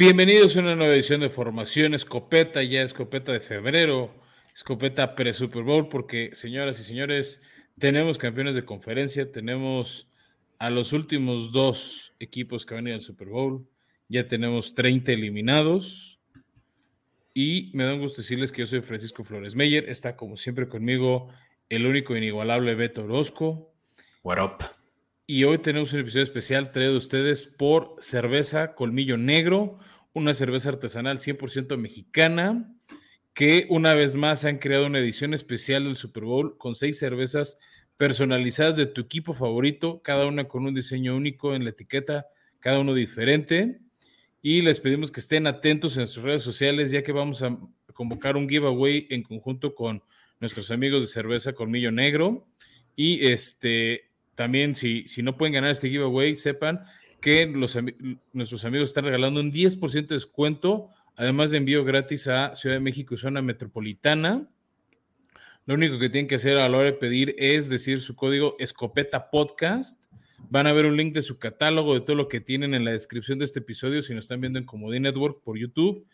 Bienvenidos a una nueva edición de Formación Escopeta, ya escopeta de febrero, escopeta pre-Super Bowl, porque señoras y señores, tenemos campeones de conferencia, tenemos a los últimos dos equipos que van a ir al Super Bowl, ya tenemos 30 eliminados. Y me da un gusto decirles que yo soy Francisco Flores Meyer, está como siempre conmigo el único inigualable Beto Orozco. What up? Y hoy tenemos un episodio especial traído a ustedes por Cerveza Colmillo Negro, una cerveza artesanal 100% mexicana, que una vez más han creado una edición especial del Super Bowl con seis cervezas personalizadas de tu equipo favorito, cada una con un diseño único en la etiqueta, cada uno diferente. Y les pedimos que estén atentos en sus redes sociales, ya que vamos a convocar un giveaway en conjunto con nuestros amigos de Cerveza Colmillo Negro. Y este, también, si, si no pueden ganar este giveaway, sepan que nuestros amigos están regalando un 10% de descuento, además de envío gratis a Ciudad de México y zona metropolitana. Lo único que tienen que hacer a la hora de pedir es decir su código Escopeta Podcast. Van a ver un link de su catálogo de todo lo que tienen en la descripción de este episodio si nos están viendo en Comodín Network por YouTube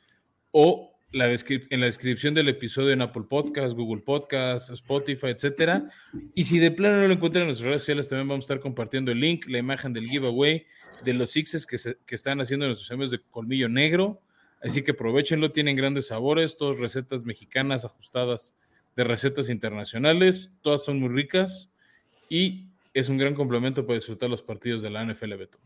o en la descripción del episodio en Apple Podcasts, Google Podcasts, Spotify, etcétera. Y si de plano no lo encuentran en nuestras redes sociales, también vamos a estar compartiendo el link, la imagen del giveaway de los sixes que, que están haciendo nuestros amigos de Colmillo Negro. Así que aprovechenlo, tienen grandes sabores, todas recetas mexicanas ajustadas de recetas internacionales, todas son muy ricas y es un gran complemento para disfrutar los partidos de la NFL Beto.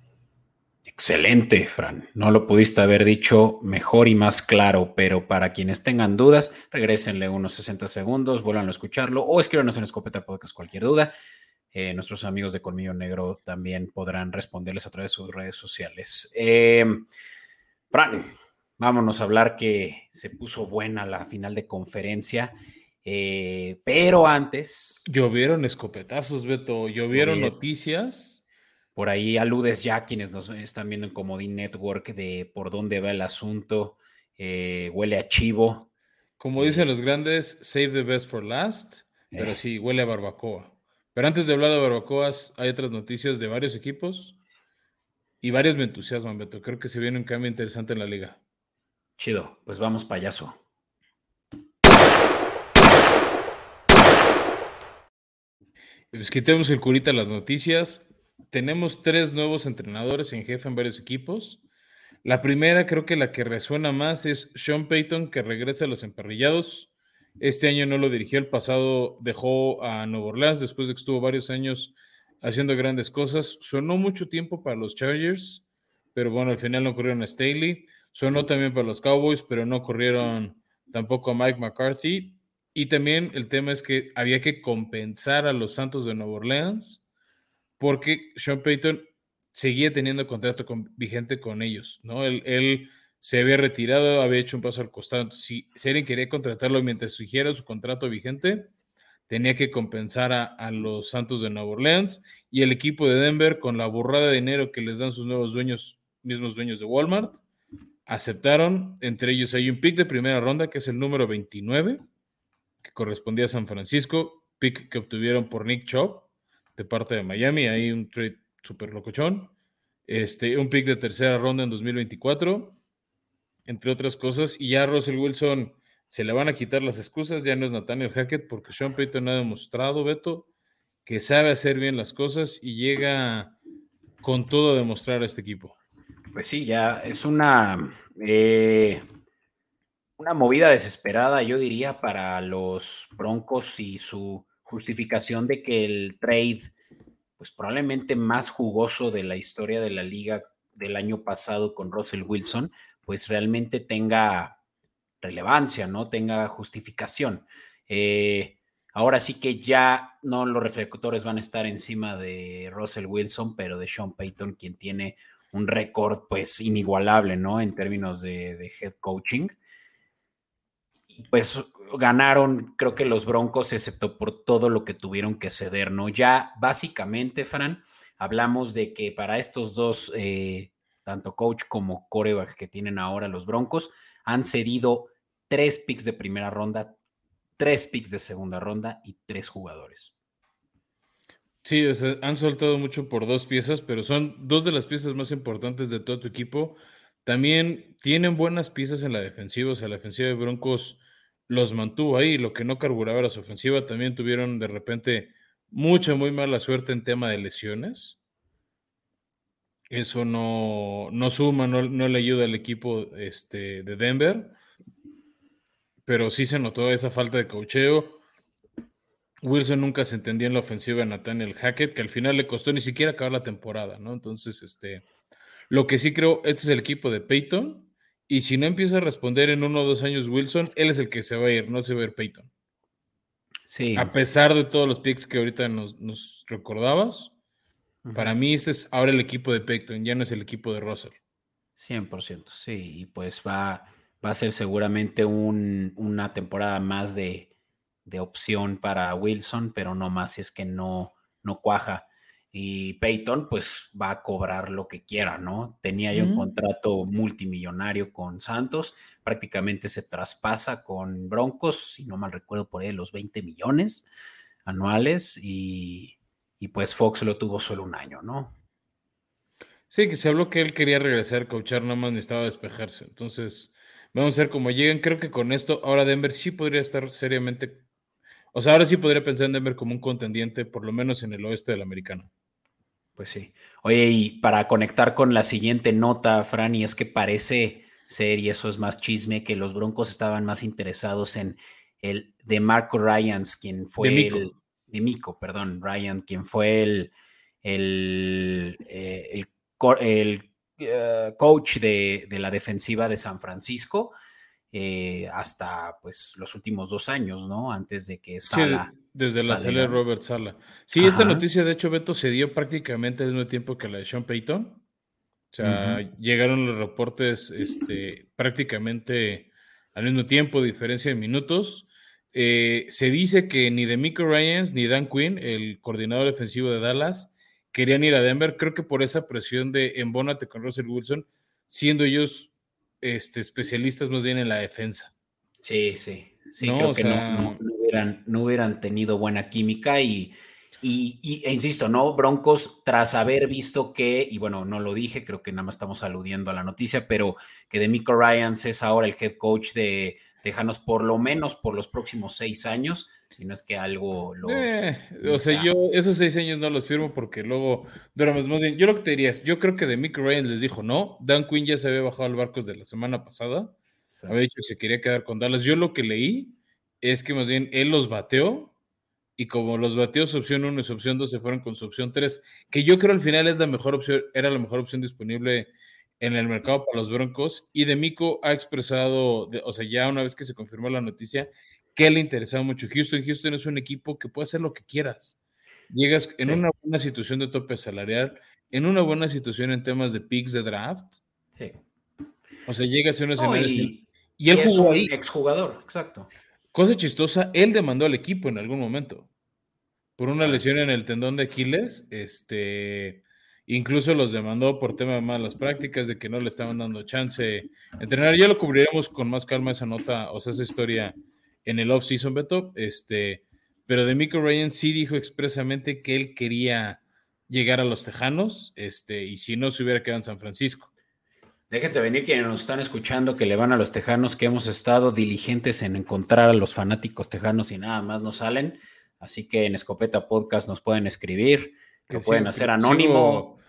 Excelente, Fran. No lo pudiste haber dicho mejor y más claro, pero para quienes tengan dudas, regresenle unos 60 segundos, vuelvan a escucharlo o escríbanos en Escopeta Podcast cualquier duda. Eh, nuestros amigos de Colmillo Negro también podrán responderles a través de sus redes sociales. Eh, Fran, vámonos a hablar que se puso buena la final de conferencia. Eh, pero antes. Llovieron escopetazos, Beto. Llovieron noticias por ahí aludes ya quienes nos están viendo en Comodín Network de por dónde va el asunto. Eh, huele a chivo. Como dicen los grandes, save the best for last, pero sí, huele a barbacoa. Pero antes de hablar de barbacoas, hay otras noticias de varios equipos y varios me entusiasman, Beto. Creo que se viene un cambio interesante en la liga. Chido, pues vamos payaso. Pues quitemos el curita a las noticias tenemos tres nuevos entrenadores en jefe en varios equipos. La primera, creo que la que resuena más es Sean Payton, que regresa a los emparrillados. Este año no lo dirigió, el pasado dejó a Nueva Orleans después de que estuvo varios años haciendo grandes cosas. Sonó mucho tiempo para los Chargers, pero bueno, al final no corrieron a Staley. Sonó también para los Cowboys, pero no corrieron tampoco a Mike McCarthy. Y también el tema es que había que compensar a los Santos de Nueva Orleans porque Sean Payton seguía teniendo contrato vigente con ellos, ¿no? Él, se había retirado, había hecho un paso al costado. si, alguien quería contratarlo mientras siguiera su contrato vigente, tenía que compensar a, los Santos de Nueva Orleans y el equipo de Denver con la burrada de dinero que les dan sus nuevos dueños, mismos dueños de Walmart, aceptaron. Entre ellos hay un pick de primera ronda que es el número 29, que correspondía a San Francisco, pick que obtuvieron por Nick Chubb de parte de Miami. Hay un trade súper locochón. Este, un pick de tercera ronda en 2024, entre otras cosas. Y ya Russell Wilson se le van a quitar las excusas. Ya no es Nathaniel Hackett porque Sean Payton ha demostrado, Beto, que sabe hacer bien las cosas y llega con todo a demostrar a este equipo. Pues sí, ya es una, eh, una movida desesperada, yo diría, para los Broncos y su justificación de que el trade, pues probablemente más jugoso de la historia de la liga del año pasado con Russell Wilson, pues realmente tenga relevancia, ¿no? Tenga justificación. Eh, ahora sí que ya no los reflectores van a estar encima de Russell Wilson, pero de Sean Payton, quien tiene un récord pues inigualable, ¿no? En términos de, head coaching pues ganaron, creo que los Broncos, excepto por todo lo que tuvieron que ceder, ¿no? Ya básicamente, Fran, hablamos de que para estos dos, eh, tanto coach como coreback que tienen ahora los Broncos, han cedido tres picks de primera ronda, tres picks de segunda ronda y tres jugadores. Sí, han soltado mucho por dos piezas, pero son dos de las piezas más importantes de todo tu equipo También tienen buenas piezas en la defensiva, o sea, la defensiva de Broncos los mantuvo ahí, lo que no carburaba era su ofensiva, también tuvieron de repente mucha, muy mala suerte en tema de lesiones. Eso no, no suma, no, no, le ayuda al equipo este, de Denver, pero sí se notó esa falta de cocheo. Wilson nunca se entendía en la ofensiva de Nathaniel Hackett, que al final le costó ni siquiera acabar la temporada, ¿no? Entonces, este, lo que sí creo, este es el equipo de Peyton, y si no empieza a responder en uno o dos años Wilson, él es el que se va a ir, no se va a ir Peyton. Sí. A pesar de todos los picks que ahorita nos, recordabas, para mí este es ahora el equipo de Peyton, ya no es el equipo de Russell. 100%, sí, y pues va, va a ser seguramente una temporada más de, de opción para Wilson, pero no más si es que no, no cuaja. Y Peyton, pues va a cobrar lo que quiera, ¿no? Tenía ya un contrato multimillonario con Santos, prácticamente se traspasa con Broncos, si no mal recuerdo por ahí, los 20 millones anuales, y, y pues Fox lo tuvo solo un año, ¿no? Sí, que se habló que él quería regresar a coachar, nada más necesitaba despejarse. Entonces, vamos a ver cómo llegan. Creo que con esto, ahora Denver sí podría estar seriamente o sea, ahora sí podría pensar en Denver como un contendiente, por lo menos en el oeste del americano. Pues sí. Oye, y para conectar con la siguiente nota, Franny, es que parece ser, y eso es más chisme, que los Broncos estaban más interesados en el de Marco Ryans, quien fue el. De Mico, perdón, Ryan, quien fue el, el, eh, el, el uh, coach de, de, la defensiva de San Francisco eh, hasta pues los últimos dos años, ¿no? Antes de que Sala. Sí, desde la sala de Robert Sala. Sí, Ajá. esta noticia, de hecho, Beto se dio prácticamente al mismo tiempo que la de Sean Payton. O sea, uh -huh. llegaron los reportes este, prácticamente al mismo tiempo, diferencia de minutos. Eh, se dice que ni Demico Ryans ni Dan Quinn, el coordinador defensivo de Dallas, querían ir a Denver. Creo que por esa presión de embónate con Russell Wilson, siendo ellos este, especialistas más bien en la defensa. Sí, sí, sí, no, creo que sea... no, no, no, hubieran, no hubieran tenido buena química y, y, y e insisto, ¿no? Broncos, tras haber visto que, y bueno, no lo dije, creo que nada más estamos aludiendo a la noticia, pero que Demico Ryans es ahora el head coach de Tejanos por lo menos por los próximos seis años, si no es que algo los... Eh, o sea, yo esos seis años no los firmo porque luego duermes más bien. Yo lo que te diría es, yo creo que de Mick Ryan les dijo no, Dan Quinn ya se había bajado al barco desde la semana pasada, sí. había dicho que se quería quedar con Dallas. Yo lo que leí es que más bien él los bateó y como los bateó su opción 1 y su opción 2 se fueron con su opción 3, que yo creo al final es la mejor opción, era la mejor opción disponible en el mercado para los Broncos y Demico ha expresado, de, o sea, ya una vez que se confirmó la noticia, que le interesaba mucho Houston. Houston es un equipo que puede hacer lo que quieras. Llegas en sí. una buena situación de tope salarial, en una buena situación en temas de picks de draft. Sí. O sea, llegas a un escenario no, y, y, él y jugó ahí. Exjugador, exacto. Cosa chistosa, él demandó al equipo en algún momento por una lesión en el tendón de Aquiles, este, incluso los demandó por tema de malas prácticas, de que no le estaban dando chance entrenar. Ya lo cubriremos con más calma esa nota, o sea, esa historia en el off-season, Beto, este, pero de Mico Ryan sí dijo expresamente que él quería llegar a los Tejanos, este, y si no se hubiera quedado en San Francisco. Déjense venir quienes nos están escuchando que le van a los Tejanos, que hemos estado diligentes en encontrar a los fanáticos tejanos y nada más no salen. Así que en Escopeta Podcast nos pueden escribir, que pueden hacer anónimo.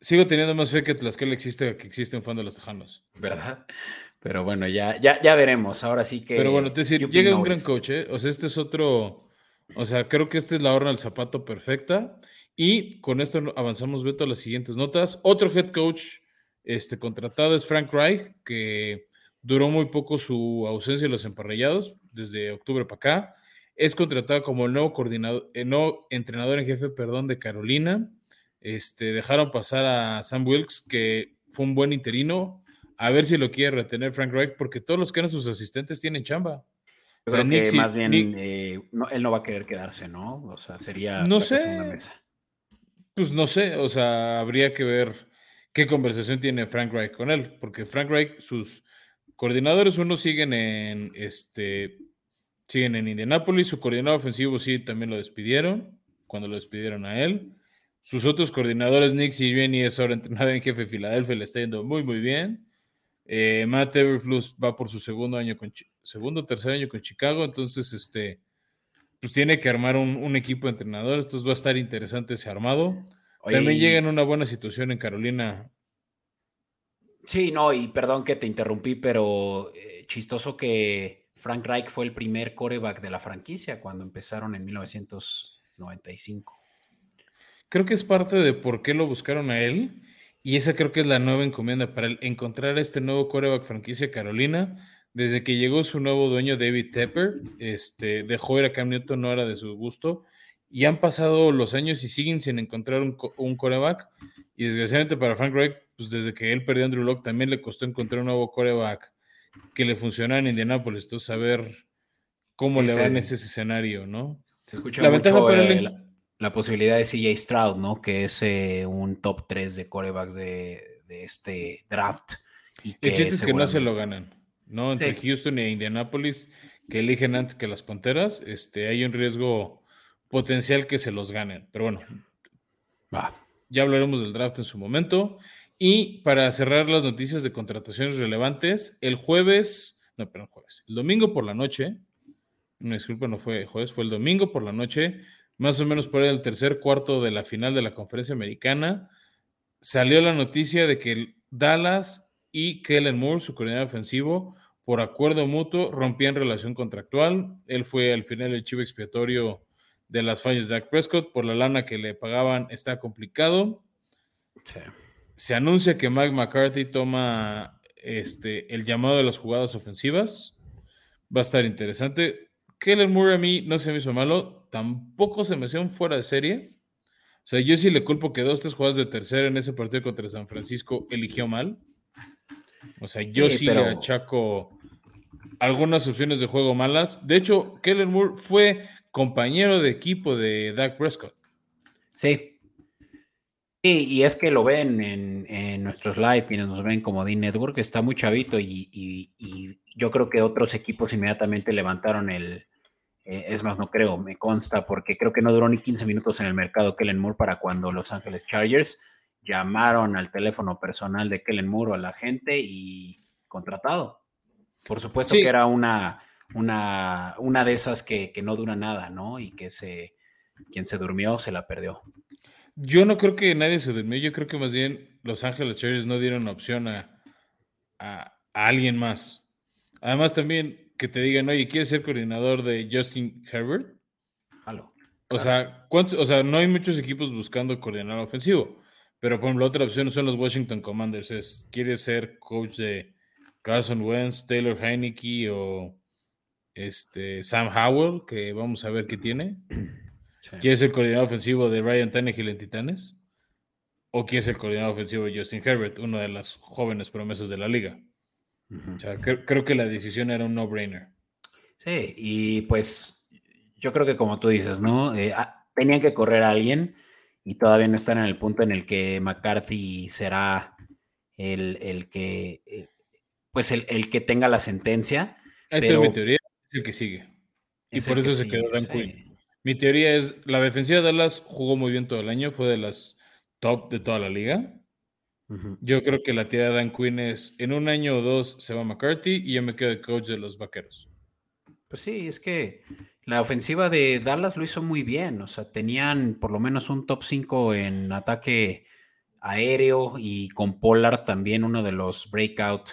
Sigo, teniendo más fe que Tlaxcala existe, que existe un fan de los Tejanos. ¿Verdad? Pero bueno, ya, ya, ya veremos. Ahora sí que. Pero bueno, te decir, llega un gran coach, ¿eh? O sea, este es otro. O sea, creo que esta es la horna del zapato perfecta. Y con esto avanzamos, Beto, a las siguientes notas. Otro head coach este, contratado es Frank Reich, que duró muy poco su ausencia en los emparrillados, desde octubre para acá. Es contratado como el nuevo coordinador, el nuevo entrenador en jefe, perdón, de Carolina. Este, dejaron pasar a Sam Wilkes, que fue un buen interino. A ver si lo quiere retener Frank Reich, porque todos los que eran sus asistentes tienen chamba. Yo creo que más bien Nick, eh, no, él no va a querer quedarse, ¿no? O sea, sería no sé, Pues no sé, o sea, habría que ver qué conversación tiene Frank Reich con él, porque Frank Reich, sus coordinadores, uno siguen en este siguen en Indianápolis, su coordinador ofensivo sí también lo despidieron, cuando lo despidieron a él. Sus otros coordinadores, Nick Sirianni, es ahora entrenador en jefe de Filadelfia, le está yendo muy, muy bien. Eh, Matt Everfluss va por su segundo año con segundo tercer año con Chicago, entonces este pues tiene que armar un, equipo de entrenadores, entonces va a estar interesante ese armado. También llega en una buena situación en Carolina. Sí, no, y perdón que te interrumpí, pero eh, chistoso que Frank Reich fue el primer coreback de la franquicia cuando empezaron en 1995. Creo que es parte de por qué lo buscaron a él. Y esa creo que es la nueva encomienda para encontrar este nuevo coreback franquicia Carolina. Desde que llegó su nuevo dueño David Tepper, este, dejó ir a Cam Newton, no era de su gusto. Y han pasado los años y siguen sin encontrar un, coreback. Y desgraciadamente para Frank Reich, pues desde que él perdió a Andrew Locke, también le costó encontrar un nuevo coreback que le funcionara en Indianapolis. Entonces, saber cómo le va en ese escenario, ¿no? Se escucha la ventaja para él la posibilidad de CJ Stroud, ¿no? Que es eh, un top 3 de corebacks de, este draft. Y que El chiste es que no se lo ganan, ¿no? Entre Houston e Indianapolis, que eligen antes que las Panteras, este, hay un riesgo potencial que se los ganen. Pero bueno, Va. ya hablaremos del draft en su momento. Y para cerrar las noticias de contrataciones relevantes, el jueves, no, perdón, jueves, el domingo por la noche, no disculpa, no fue jueves, fue el domingo por la noche, más o menos por el tercer cuarto de la final de la conferencia americana, salió la noticia de que Dallas y Kellen Moore, su coordinador ofensivo, por acuerdo mutuo, rompían relación contractual. Él fue al final el chivo expiatorio de las fallas de Dak Prescott. Por la lana que le pagaban está complicado. Se anuncia que Mike McCarthy toma este, el llamado de las jugadas ofensivas. Va a estar interesante. Kellen Moore a mí no se me hizo malo, tampoco se me hizo fuera de serie. O sea, yo sí le culpo que dos, tres jugadas de tercera en ese partido contra San Francisco eligió mal. O sea, yo sí, le achaco algunas opciones de juego malas. De hecho, Kellen Moore fue compañero de equipo de Dak Prescott. Sí. Sí, y es que lo ven en, nuestros live, quienes nos ven como Dean Network, está muy chavito y yo creo que otros equipos inmediatamente levantaron el, eh, es más, no creo, me consta, porque creo que no duró ni 15 minutos en el mercado Kellen Moore para cuando Los Ángeles Chargers llamaron al teléfono personal de Kellen Moore a la gente y contratado. Por supuesto que era una, una, una de esas que, no dura nada, ¿no? Y que se, quien se durmió se la perdió. Yo no creo que nadie se durmió, yo creo que más bien Los Ángeles Chargers no dieron opción a, a alguien más. Además también que te digan, oye, ¿quieres ser coordinador de Justin Herbert? O, sea, o sea, no hay muchos equipos buscando coordinador ofensivo, pero por ejemplo, otra opción son los Washington Commanders. Es, ¿quieres ser coach de Carson Wentz, Taylor Heineke o este, Sam Howell, que vamos a ver qué tiene? ¿Quieres ser coordinador ofensivo de Ryan Tannehill en Titanes? ¿O quieres ser coordinador ofensivo de Justin Herbert, una de las jóvenes promesas de la liga? Creo, que la decisión era un no-brainer. Sí, y pues yo creo que como tú dices, ¿no? Eh, ah, tenían que correr a alguien y todavía no están en el punto en el que McCarthy será el, que, eh, pues el, que tenga la sentencia. pero... mi teoría es el que sigue. Y por eso se quedó Dan Quinn. Mi teoría es, la defensiva de Dallas jugó muy bien todo el año, fue de las top de toda la liga. Yo creo que la tía de Dan Quinn es en un año o dos se va McCarthy y yo me quedo de coach de los vaqueros. Pues sí, es que la ofensiva de Dallas lo hizo muy bien. O sea, tenían por lo menos un top 5 en ataque aéreo y con Pollard también uno de los breakout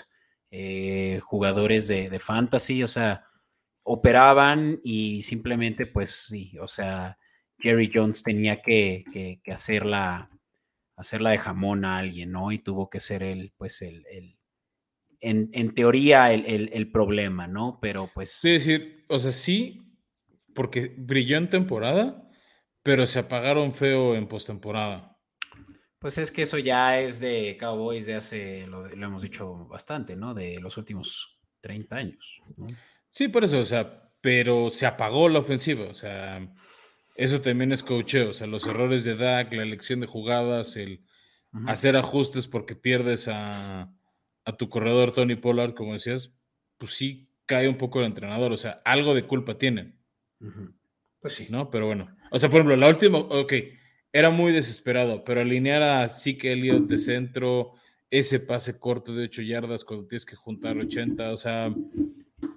eh, jugadores de, fantasy. O sea, operaban y simplemente, pues sí, o sea, Jerry Jones tenía que, que hacer la hacerla de jamón a alguien, ¿no? Y tuvo que ser él, pues, el, en, teoría, el, problema, ¿no? Pero pues... Sí, decir, o sea, sí, porque brilló en temporada, pero se apagaron feo en postemporada. Pues es que eso ya es de Cowboys de hace, lo, hemos dicho bastante, ¿no? De los últimos 30 años. Sí, por eso, o sea, pero se apagó la ofensiva, o sea, eso también es coacheo, o sea, los errores de Dak, la elección de jugadas, el hacer ajustes porque pierdes a, tu corredor Tony Pollard, como decías, pues sí cae un poco el entrenador, o sea, algo de culpa tienen. Pues sí. ¿No? Pero bueno, o sea, por ejemplo, la última, ok, era muy desesperado, pero alinear a Zeke Elliott de centro, ese pase corto de 8 yardas cuando tienes que juntar 80. O sea,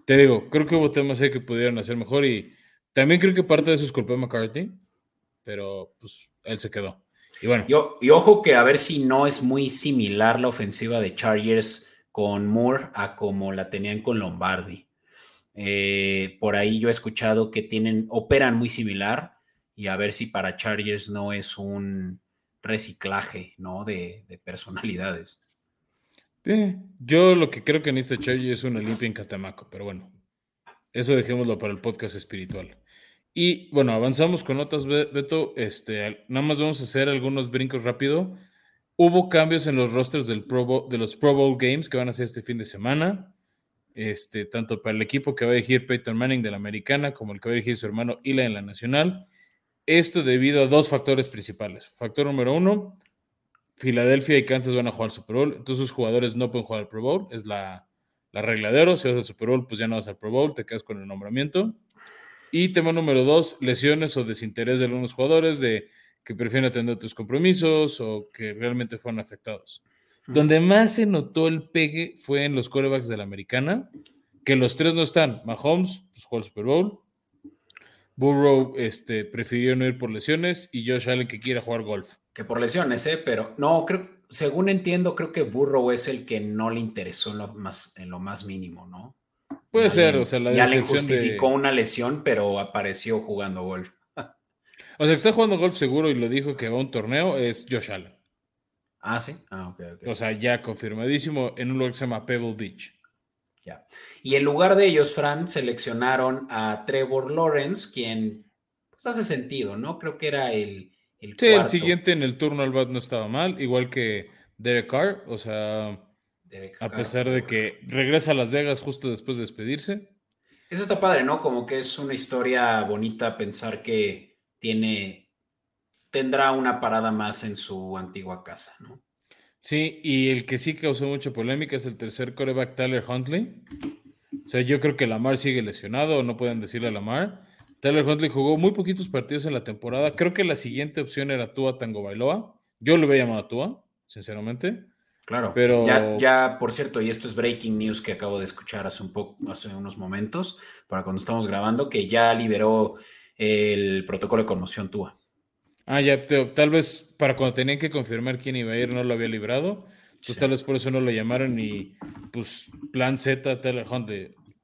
te digo, creo que hubo temas ahí que pudieron hacer mejor y también creo que parte de eso es culpa de McCarthy, pero pues él se quedó. Y bueno. y ojo que a ver si no es muy similar la ofensiva de Chargers con Moore a como la tenían con Lombardi. Eh, por ahí yo he escuchado que tienen, operan muy similar y a ver si para Chargers no es un reciclaje, ¿no? De, personalidades. yo lo que creo que en este Chargers es una limpia en Catamaco, pero bueno, eso dejémoslo para el podcast espiritual. Y bueno, avanzamos con notas, Beto. Este, nada más vamos a hacer algunos brincos rápido. Hubo cambios en los rosters del de los Pro Bowl Games que van a ser este fin de semana. Este, tanto para el equipo que va a dirigir Peyton Manning de la Americana como el que va a dirigir su hermano Ila en la Nacional. Esto debido a dos factores principales. Factor número uno, Filadelfia y Kansas van a jugar Super Bowl, entonces los jugadores no pueden jugar al Pro Bowl, es la, la regla de oro. Si vas al Super Bowl, pues ya no vas al Pro Bowl, te quedas con el nombramiento. Y tema número dos, lesiones o desinterés de algunos jugadores de que prefieren atender tus compromisos o que realmente fueron afectados. Donde más se notó el pegue fue en los corebacks de la americana, que los tres no están. Mahomes pues, jugó el Super Bowl, Burrow este, prefirió no ir por lesiones y Josh Allen que quiere jugar golf. Que por lesiones, ¿eh? Pero no, creo, según entiendo, creo que Burrow es el que no le interesó en lo más, en lo más mínimo, ¿no? Puede ser, o sea, la Ya le justificó una lesión, pero apareció jugando golf. o sea, que está jugando golf seguro y lo dijo que va a un torneo es Josh Allen. Ah, sí. Ah, ok, ok. O sea, ya confirmadísimo en un lugar que se llama Pebble Beach. Ya. Y en lugar de ellos, Fran, seleccionaron a Trevor Lawrence, quien pues hace sentido, ¿no? Creo que era el. El sí, el siguiente en el turno al bat no estaba mal, igual que Derek Carr, o sea a pesar de que regresa a Las Vegas justo después de despedirse. Eso está padre, ¿no? Como que es una historia bonita pensar que tiene, tendrá una parada más en su antigua casa, ¿no? Sí, y el que sí causó mucha polémica es el tercer coreback Tyler Huntley. O sea, yo creo que Lamar sigue lesionado, no pueden decirle a Lamar. Tyler Huntley jugó muy poquitos partidos en la temporada. Creo que la siguiente opción era Tua Tango Bailoa. Yo lo había llamado a Tua, sinceramente. Claro, pero ya, ya, por cierto, y esto es breaking news que acabo de escuchar hace un poco, hace unos momentos, para cuando estamos grabando, que ya liberó el protocolo de conmoción TUA. Ah, ya, tal vez para cuando tenían que confirmar quién iba a ir no lo había librado, pues tal vez por eso no lo llamaron y pues plan Z, Taylor Hunt,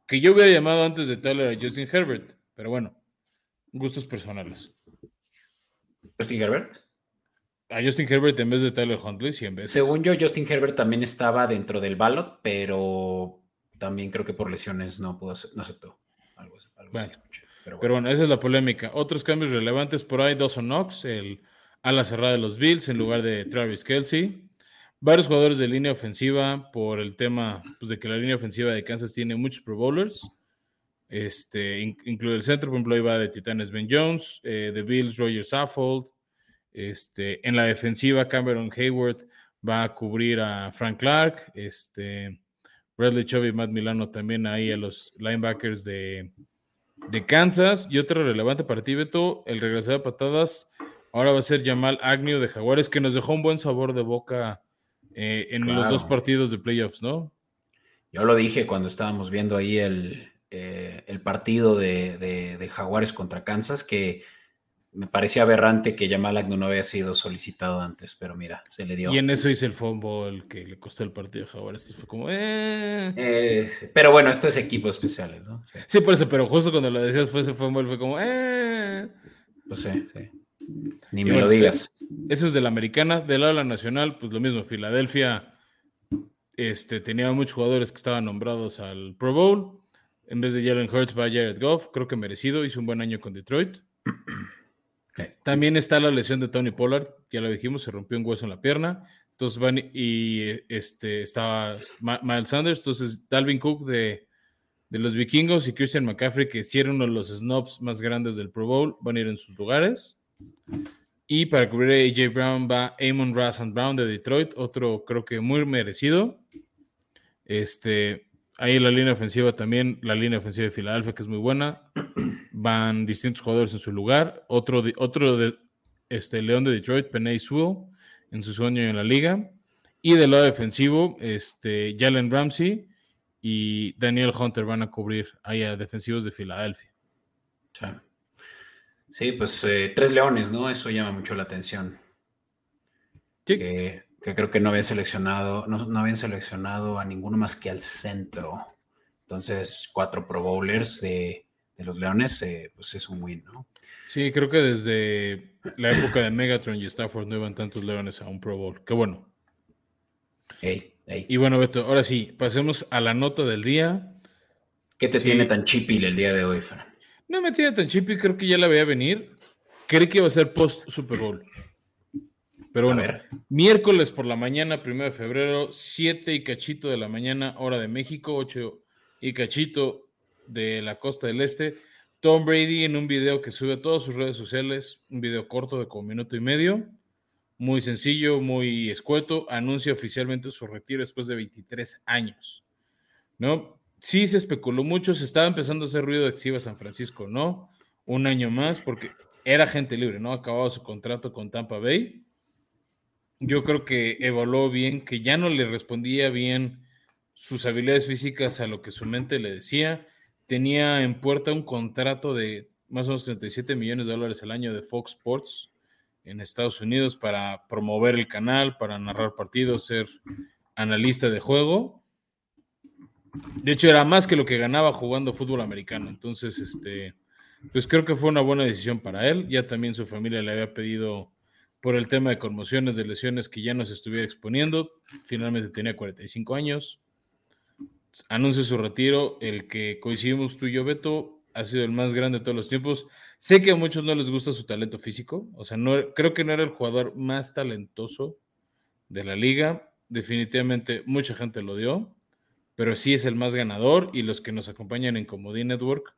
que yo hubiera llamado antes de Taylor a Justin Herbert, pero bueno, gustos personales. ¿Justin Herbert? A Justin Herbert en vez de Tyler Huntley, 100 veces. Según yo, Justin Herbert también estaba dentro del ballot, pero también creo que por lesiones no pudo no aceptó. Algo, bueno, pero, bueno. esa es la polémica. Otros cambios relevantes por ahí, Dawson Knox, el ala cerrada de los Bills en lugar de Travis Kelsey. Varios jugadores de línea ofensiva por el tema pues, de que la línea ofensiva de Kansas tiene muchos Pro Bowlers. Este, incluye el centro, por ejemplo, ahí va de Titanes Ben Jones, eh, de Bills Roger Saffold, este, en la defensiva, Cameron Hayward va a cubrir a Frank Clark. Este, Bradley Chubb y Matt Milano también ahí a los linebackers de, Kansas. Y otro relevante para ti, Beto, el regresar a patadas. Ahora va a ser Jamal Agnew de Jaguares, que nos dejó un buen sabor de boca eh, en los dos partidos de playoffs, ¿no? Yo lo dije cuando estábamos viendo ahí el, eh, el partido de, de, Jaguares contra Kansas, que me parecía aberrante que Jamal no había sido solicitado antes, pero mira, se le dio. Y en eso hice el fumble que le costó el partido de Jaguar. Esto fue como, eh. eh pero bueno, esto es equipos especiales, ¿no? Sí. por eso, pero justo cuando lo decías fue ese fumble, fue como, eh. Pues sí, sí. Ni me lo digas. Eso es de la americana. Del lado de la nacional, pues lo mismo. Filadelfia este, tenía muchos jugadores que estaban nombrados al Pro Bowl. En vez de Jalen Hurts va Jared Goff, creo que merecido. Hizo un buen año con Detroit. También está la lesión de Tony Pollard, ya lo dijimos, se rompió un hueso en la pierna. Entonces van y este estaba Miles Sanders, entonces Dalvin Cook de, los vikingos y Christian McCaffrey, que hicieron uno de los snobs más grandes del Pro Bowl, van a ir en sus lugares. Y para cubrir a AJ Brown va Amon Ross Brown de Detroit, otro creo que muy merecido. Este, Ahí la línea ofensiva también, la línea ofensiva de Filadelfia, que es muy buena. Van distintos jugadores en su lugar. Otro de, otro de este, León de Detroit, Penay Sewell, en su sueño en la liga. Y del lado defensivo, este, Jalen Ramsey y Daniel Hunter van a cubrir ahí a defensivos de Filadelfia. Sí, pues eh, tres leones, ¿no? Eso llama mucho la atención. Que, creo que no habían seleccionado, no, habían seleccionado a ninguno más que al centro. Entonces, cuatro Pro Bowlers de, los Leones, eh, pues es un win, ¿no? Sí, creo que desde la época de Megatron y Stafford no iban tantos Leones a un Pro Bowl. Qué bueno. Y bueno, Beto, ahora sí, pasemos a la nota del día. ¿Qué te tiene tan chipil el día de hoy, Fran? No me tiene tan chipil, creo que ya la veía venir. Creí que iba a ser post Super Bowl. Pero bueno, miércoles por la mañana, primero de febrero, 7 y cachito de la mañana, hora de México, 8 y cachito de la costa del este. Tom Brady en un video que sube a todas sus redes sociales, un video corto de como minuto y medio, muy sencillo, muy escueto, anuncia oficialmente su retiro después de 23 años. ¿No? Sí se especuló mucho, se estaba empezando a hacer ruido de que se iba a San Francisco, ¿no? Un año más, porque era gente libre, ¿no? Acababa su contrato con Tampa Bay yo creo que evaluó bien, que ya no le respondía bien sus habilidades físicas a lo que su mente le decía. Tenía en puerta un contrato de más o menos 37 millones de dólares al año de Fox Sports en Estados Unidos para promover el canal, para narrar partidos, ser analista de juego. De hecho, era más que lo que ganaba jugando fútbol americano. Entonces, este, pues creo que fue una buena decisión para él. Ya también su familia le había pedido por el tema de conmociones, de lesiones que ya no se estuviera exponiendo. Finalmente tenía 45 años. Anuncia su retiro, el que coincidimos tú y yo, Beto, ha sido el más grande de todos los tiempos. Sé que a muchos no les gusta su talento físico, o sea, no, creo que no era el jugador más talentoso de la liga. Definitivamente mucha gente lo dio, pero sí es el más ganador y los que nos acompañan en Comodín Network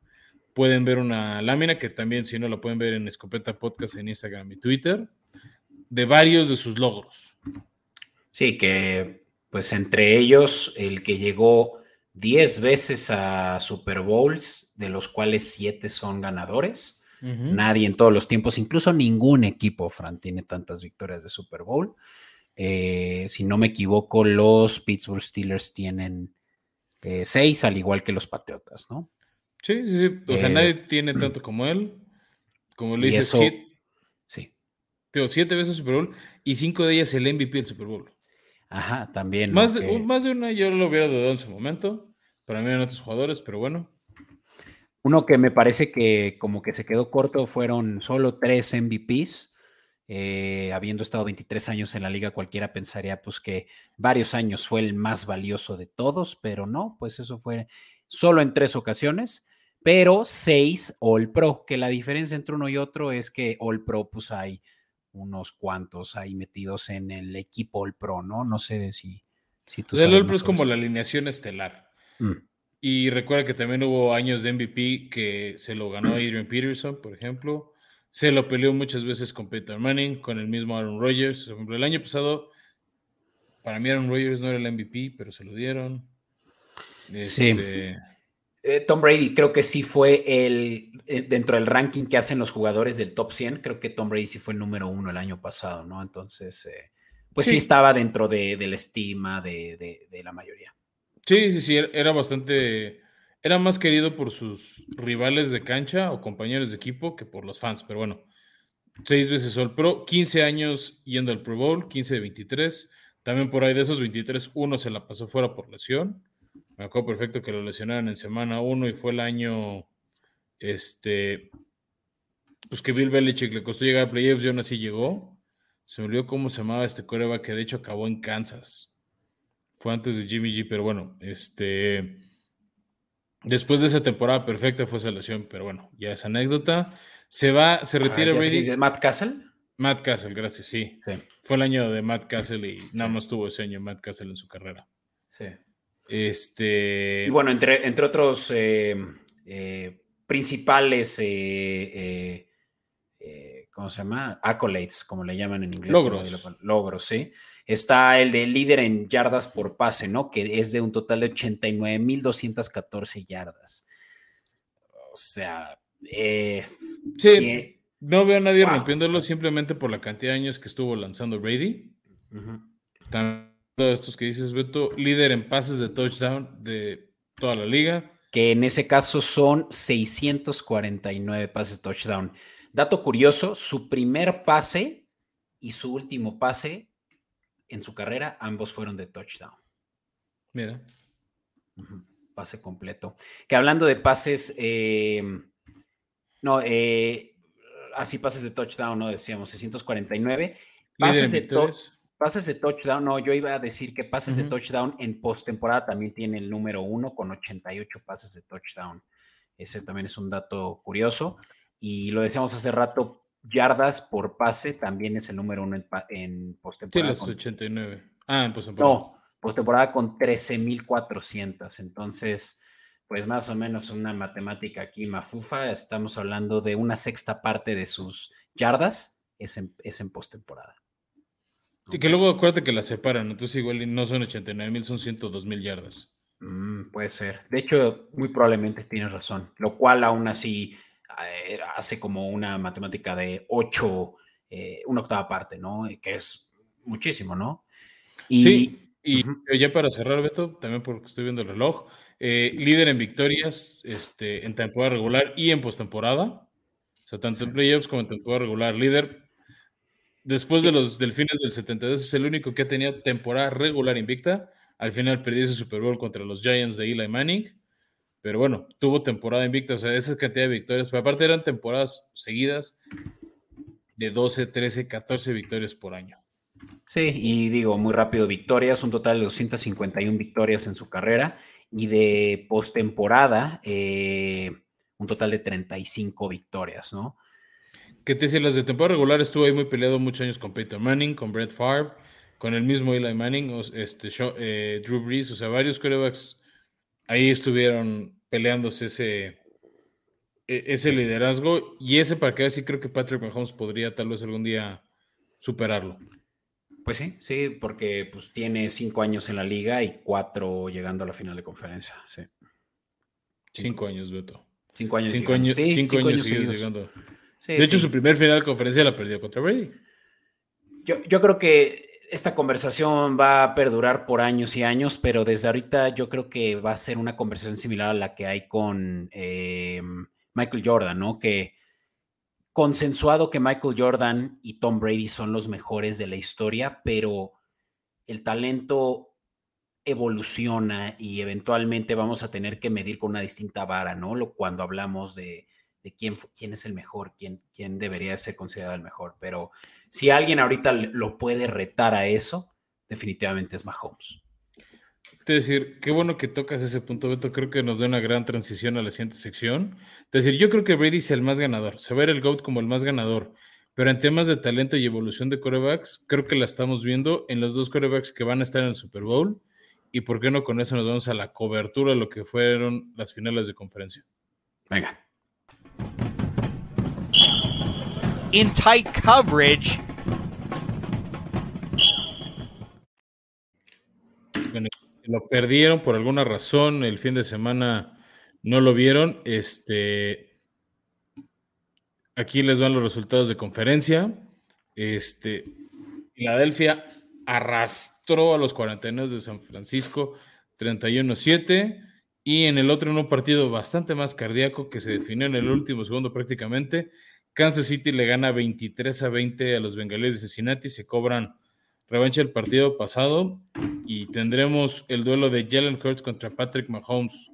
pueden ver una lámina que también, si no, la pueden ver en Escopeta Podcast en Instagram y Twitter de varios de sus logros. Sí, que pues entre ellos el que llegó 10 veces a Super Bowls, de los cuales 7 son ganadores. Nadie en todos los tiempos, incluso ningún equipo, Fran, tiene tantas victorias de Super Bowl. Eh, si no me equivoco, los Pittsburgh Steelers tienen 6, eh, al igual que los Patriotas, ¿no? Sí, sí, sí. O sea, eh, nadie tiene tanto como él. Como le dices, Tengo siete veces Super Bowl y cinco de ellas el MVP del Super Bowl. Ajá, también. Más, de, más de una yo lo hubiera dudado en su momento. Para mí en otros jugadores, pero bueno. Uno que me parece que como que se quedó corto fueron solo tres MVPs. Eh, habiendo estado 23 años en la liga, cualquiera pensaría pues que varios años fue el más valioso de todos, pero no, pues eso fue solo en tres ocasiones, pero seis All Pro, que la diferencia entre uno y otro es que All Pro pues hay unos cuantos ahí metidos en el equipo All Pro, ¿no? No sé si, si tú El All Pro es como la alineación estelar. Mm. Y recuerda que también hubo años de MVP que se lo ganó Adrian Peterson, por ejemplo. Se lo peleó muchas veces con Peter Manning, con el mismo Aaron Rodgers. Por ejemplo, el año pasado, para mí Aaron Rodgers no era el MVP, pero se lo dieron. sí. Eh, Tom Brady creo que sí fue el, eh, dentro del ranking que hacen los jugadores del top 100, creo que Tom Brady sí fue el número uno el año pasado, ¿no? Entonces, eh, pues sí. estaba dentro de, la estima de, la mayoría. Sí, sí, sí, era bastante, era más querido por sus rivales de cancha o compañeros de equipo que por los fans, pero bueno, seis veces All Pro, 15 años yendo al Pro Bowl, 15 de 23, también por ahí de esos 23, uno se la pasó fuera por lesión. Me acuerdo perfecto que lo lesionaron en semana 1 y fue el año, este, pues que Bill Belichick le costó llegar a playoffs y aún así llegó. Se me olvidó cómo se llamaba este coreba que de hecho acabó en Kansas. Fue antes de Jimmy G, pero bueno, este, después de esa temporada perfecta fue esa lesión, pero bueno, ya es anécdota. Se va, se ah, retira ¿De Matt Castle? Matt Castle, gracias, sí. Fue el año de Matt Castle y nada más tuvo ese año Matt Castle en su carrera. Sí. Este... Y bueno, entre, entre otros eh, eh, principales, eh, ¿cómo se llama? Accolades, como le llaman en inglés. Logros. Logros, sí. Está el de líder en yardas por pase, ¿no? Que es de un total de 89.214 yardas. O sea, sí, no veo a nadie rompiéndolo simplemente por la cantidad de años que estuvo lanzando Brady. También de estos que dices, Beto, líder en pases de touchdown de toda la liga. Que en ese caso son 649 pases touchdown. Dato curioso, su primer pase y su último pase en su carrera, ambos fueron de touchdown. Mira. Pase completo. Que hablando de pases, eh, no, eh, así pases de touchdown, no decíamos, 649. Pases de, pases de, touchdown, no, yo iba a decir que pases de touchdown en postemporada también tiene el número uno con 88 pases de touchdown. Ese también es un dato curioso. Y lo decíamos hace rato, yardas por pase también es el número uno en, postemporada. Sí, 89. Ah, en postemporada. No, postemporada con 13.400. Entonces, pues más o menos una matemática aquí mafufa. Estamos hablando de una sexta parte de sus yardas es en, es en postemporada. Y que luego acuérdate que la separan, entonces igual no son 89 mil, son 102 mil yardas. Mm, puede ser. De hecho, muy probablemente tienes razón, lo cual aún así eh, hace como una matemática de 8, eh, una octava parte, ¿no? Que es muchísimo, ¿no? Y, sí, y ya para cerrar, Beto, también porque estoy viendo el reloj, eh, líder en victorias este, en temporada regular y en postemporada. O sea, tanto en playoffs como en temporada regular. Líder, después de los delfines del 72, es el único que ha tenido temporada regular invicta. Al final perdió ese Super Bowl contra los Giants de Eli Manning. Pero bueno, tuvo temporada invicta, o sea, esa cantidad de victorias. Pero aparte eran temporadas seguidas de 12, 13, 14 victorias por año. Sí, y digo, muy rápido, victorias, un total de 251 victorias en su carrera y de postemporada, eh, un total de 35 victorias, ¿no? ¿Qué te decía? Las de temporada regular estuvo ahí muy peleado muchos años con Peyton Manning, con Brett Favre, con el mismo Eli Manning, este, eh, Drew Brees, o sea, varios quarterbacks ahí estuvieron peleándose ese, e, ese liderazgo y ese para que así creo que Patrick Mahomes podría tal vez algún día superarlo. Pues sí, sí, porque pues tiene cinco años en la liga y cuatro llegando a la final de conferencia, sí. Cinco, años, Beto. Cinco años. Cinco años, cinco, años, llegando. De hecho, su primer final de conferencia la perdió contra Brady. Yo, yo creo que esta conversación va a perdurar por años y años, pero desde ahorita yo creo que va a ser una conversación similar a la que hay con eh, Michael Jordan, ¿no? Que consensuado que Michael Jordan y Tom Brady son los mejores de la historia, pero el talento evoluciona y eventualmente vamos a tener que medir con una distinta vara, ¿no? Lo, cuando hablamos de, quién, quién es el mejor, quién, quién debería ser considerado el mejor, pero si alguien ahorita lo puede retar a eso, definitivamente es Mahomes. Es decir, qué bueno que tocas ese punto, Beto. Creo que nos da una gran transición a la siguiente sección. Es decir, yo creo que Brady es el más ganador. Se ve el GOAT como el más ganador. Pero en temas de talento y evolución de corebacks, creo que la estamos viendo en los dos corebacks que van a estar en el Super Bowl. Y por qué no con eso nos vamos a la cobertura de lo que fueron las finales de conferencia. Venga. In tight coverage. lo perdieron por alguna razón, el fin de semana no lo vieron. Este, aquí les van los resultados de conferencia. Este, Filadelfia arrastró a los 49 de San Francisco 31-7 y en el otro en un partido bastante más cardíaco que se definió en el último segundo prácticamente, Kansas City le gana 23 a 20 a los bengalíes de Cincinnati, se cobran revancha del partido pasado y tendremos el duelo de Jalen Hurts contra Patrick Mahomes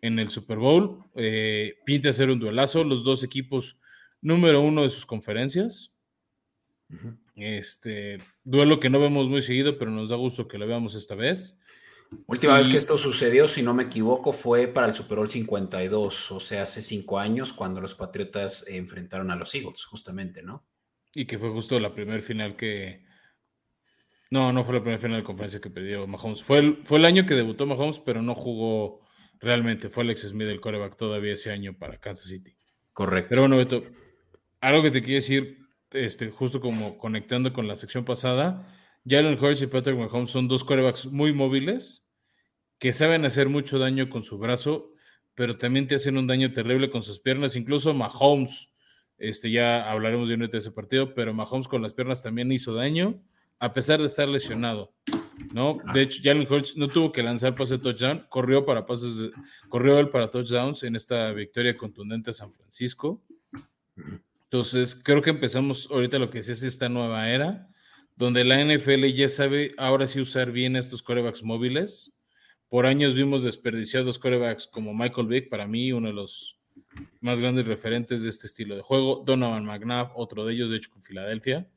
en el Super Bowl. Eh, pinta ser un duelazo, los dos equipos número uno de sus conferencias. Este duelo que no vemos muy seguido, pero nos da gusto que lo veamos esta vez. Última vez que esto sucedió, si no me equivoco, fue para el Super Bowl 52, o sea, hace cinco años, cuando los Patriotas enfrentaron a los Eagles, justamente, ¿no? Y que fue justo la primera final que. No, no fue la primera final de conferencia que perdió Mahomes. Fue el, fue el año que debutó Mahomes, pero no jugó realmente. Fue Alex Smith el coreback todavía ese año para Kansas City. Correcto. Pero bueno, Beto, algo que te quiero decir, este, justo como conectando con la sección pasada, Jalen Hurts y Patrick Mahomes son dos corebacks muy móviles que saben hacer mucho daño con su brazo, pero también te hacen un daño terrible con sus piernas. Incluso Mahomes, este, ya hablaremos de un de ese partido, pero Mahomes con las piernas también hizo daño, a pesar de estar lesionado. ¿no? De hecho, Jalen Hurts no tuvo que lanzar pase touchdown, corrió para pases, corrió él para touchdowns en esta victoria contundente a San Francisco. Entonces, creo que empezamos ahorita lo que es esta nueva era, donde la NFL ya sabe ahora sí usar bien estos corebacks móviles. Por años vimos desperdiciados corebacks como Michael Vick, para mí uno de los más grandes referentes de este estilo de juego. Donovan McNabb, otro de ellos, de hecho, con Filadelfia.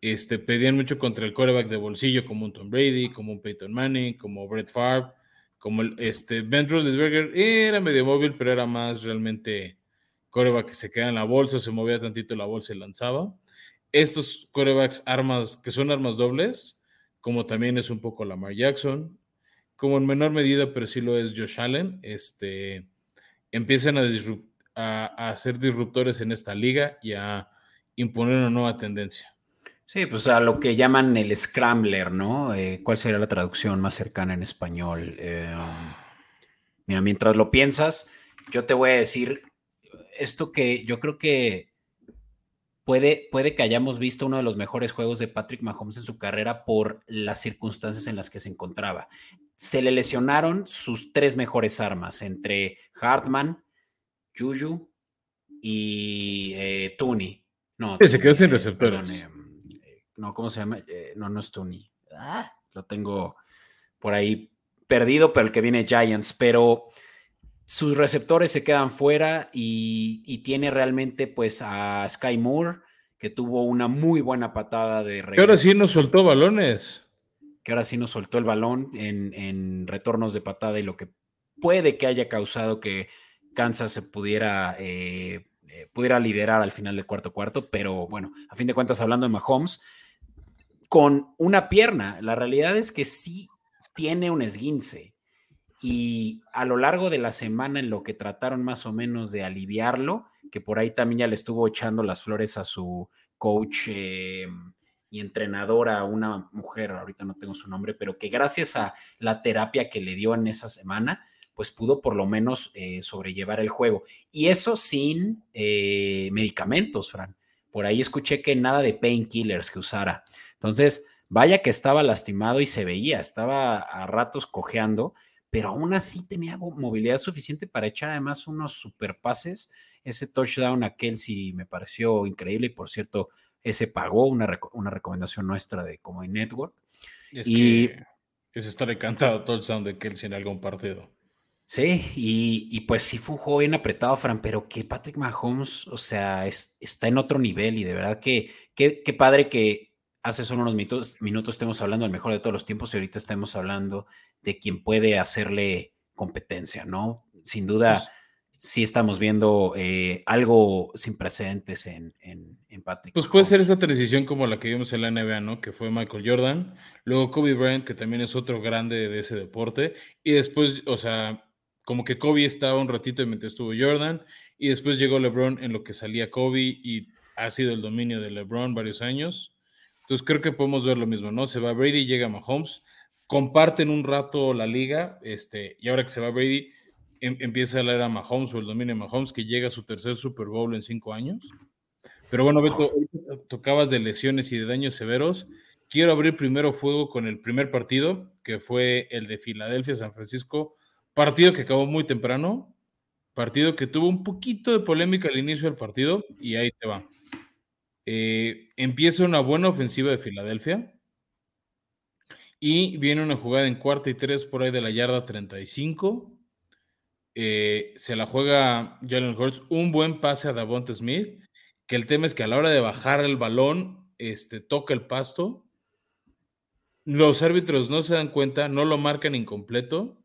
Este, pedían mucho contra el coreback de bolsillo, como un Tom Brady, como un Peyton Manning, como Brett Favre, como el, este, Ben Roethlisberger. Era medio móvil, pero era más realmente coreback que se queda en la bolsa, se movía tantito la bolsa y lanzaba. Estos corebacks armas, que son armas dobles, como también es un poco Lamar Jackson, como en menor medida, pero sí lo es Josh Allen, este, empiezan a, a, ser disruptores en esta liga y a imponer una nueva tendencia. Sí, pues a lo que llaman el scrambler, ¿no? Eh, ¿Cuál sería la traducción más cercana en español? Eh, mira, mientras lo piensas, yo te voy a decir esto que yo creo que puede, puede que hayamos visto uno de los mejores juegos de Patrick Mahomes en su carrera por las circunstancias en las que se encontraba. Se le lesionaron sus tres mejores armas entre Hartman, Juju y eh. No, se quedó sin receptores. Perdón, eh, no, ¿cómo se llama? Eh, no, no es Tooney. Ah, lo tengo por ahí perdido, pero el que viene Giants. Pero sus receptores se quedan fuera y, y, tiene realmente pues a Sky Moore, que tuvo una muy buena patada de regreso. Que ahora sí nos soltó balones. Que ahora sí nos soltó el balón en, en, retornos de patada y lo que puede que haya causado que Kansas se pudiera, eh, eh, pudiera liderar al final del cuarto cuarto, pero bueno, a fin de cuentas hablando de Mahomes, con una pierna, la realidad es que sí tiene un esguince y a lo largo de la semana en lo que trataron más o menos de aliviarlo, que por ahí también ya le estuvo echando las flores a su coach eh, y entrenadora, una mujer, ahorita no tengo su nombre, pero que gracias a la terapia que le dio en esa semana, pues pudo por lo menos eh, sobrellevar el juego. Y eso sin eh, medicamentos, Fran. Por ahí escuché que nada de painkillers que usara. Entonces, vaya que estaba lastimado y se veía, estaba a ratos cojeando pero aún así tenía movilidad suficiente para echar además unos super pases. Ese touchdown a Kelsey me pareció increíble y por cierto, ese pagó una, una recomendación nuestra de como Network. Es y es estar encantado touchdown de Kelsey en algún partido. Sí, y, y, pues sí fue un juego bien apretado, Fran, pero que Patrick Mahomes, o sea, es, está en otro nivel y de verdad que qué padre que hace solo unos minutos, minutos estemos hablando del mejor de todos los tiempos y ahorita estamos hablando de quien puede hacerle competencia, ¿no? Sin duda, pues sí estamos viendo eh, algo sin precedentes en, en, en Patrick. Pues puede ser esa transición como la que vimos en la NBA, ¿no? Que fue Michael Jordan, luego Kobe Bryant, que también es otro grande de ese deporte, y después, o sea, como que Kobe estaba un ratito mientras estuvo Jordan, y después llegó LeBron en lo que salía Kobe, y ha sido el dominio de LeBron varios años entonces creo que podemos ver lo mismo, ¿no? Se va Brady, llega Mahomes, comparten un rato la liga, este, y ahora que se va Brady, em, empieza a leer a Mahomes o el dominio de Mahomes, que llega a su tercer Super Bowl en cinco años. Pero bueno, Beto, tocabas de lesiones y de daños severos. Quiero abrir primero fuego con el primer partido, que fue el de Filadelfia-San Francisco, partido que acabó muy temprano, partido que tuvo un poquito de polémica al inicio del partido, y ahí te va. Eh, empieza una buena ofensiva de Filadelfia y viene una jugada en cuarta y tres por ahí de la yarda 35. Eh, se la juega Jalen Hurts, un buen pase a Davonte Smith, que el tema es que a la hora de bajar el balón, este, toca el pasto. Los árbitros no se dan cuenta, no lo marcan incompleto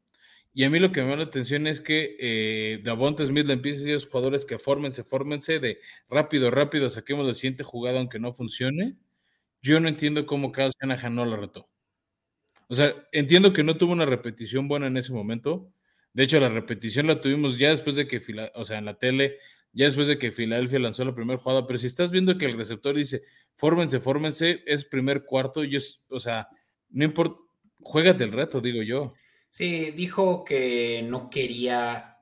y a mí lo que me llama la atención es que eh, Davonte Smith le empieza a decir a los jugadores que fórmense, fórmense de rápido, rápido, saquemos la siguiente jugada aunque no funcione. Yo no entiendo cómo Kyle Shanahan no la retó. O sea, entiendo que no tuvo una repetición buena en ese momento. De hecho, la repetición la tuvimos ya después de que, o sea, en la tele, ya después de que Filadelfia lanzó la primera jugada. Pero si estás viendo que el receptor dice, fórmense, fórmense, es primer cuarto, yo, o sea, no importa, juégate el reto, digo yo. Sí, dijo que no quería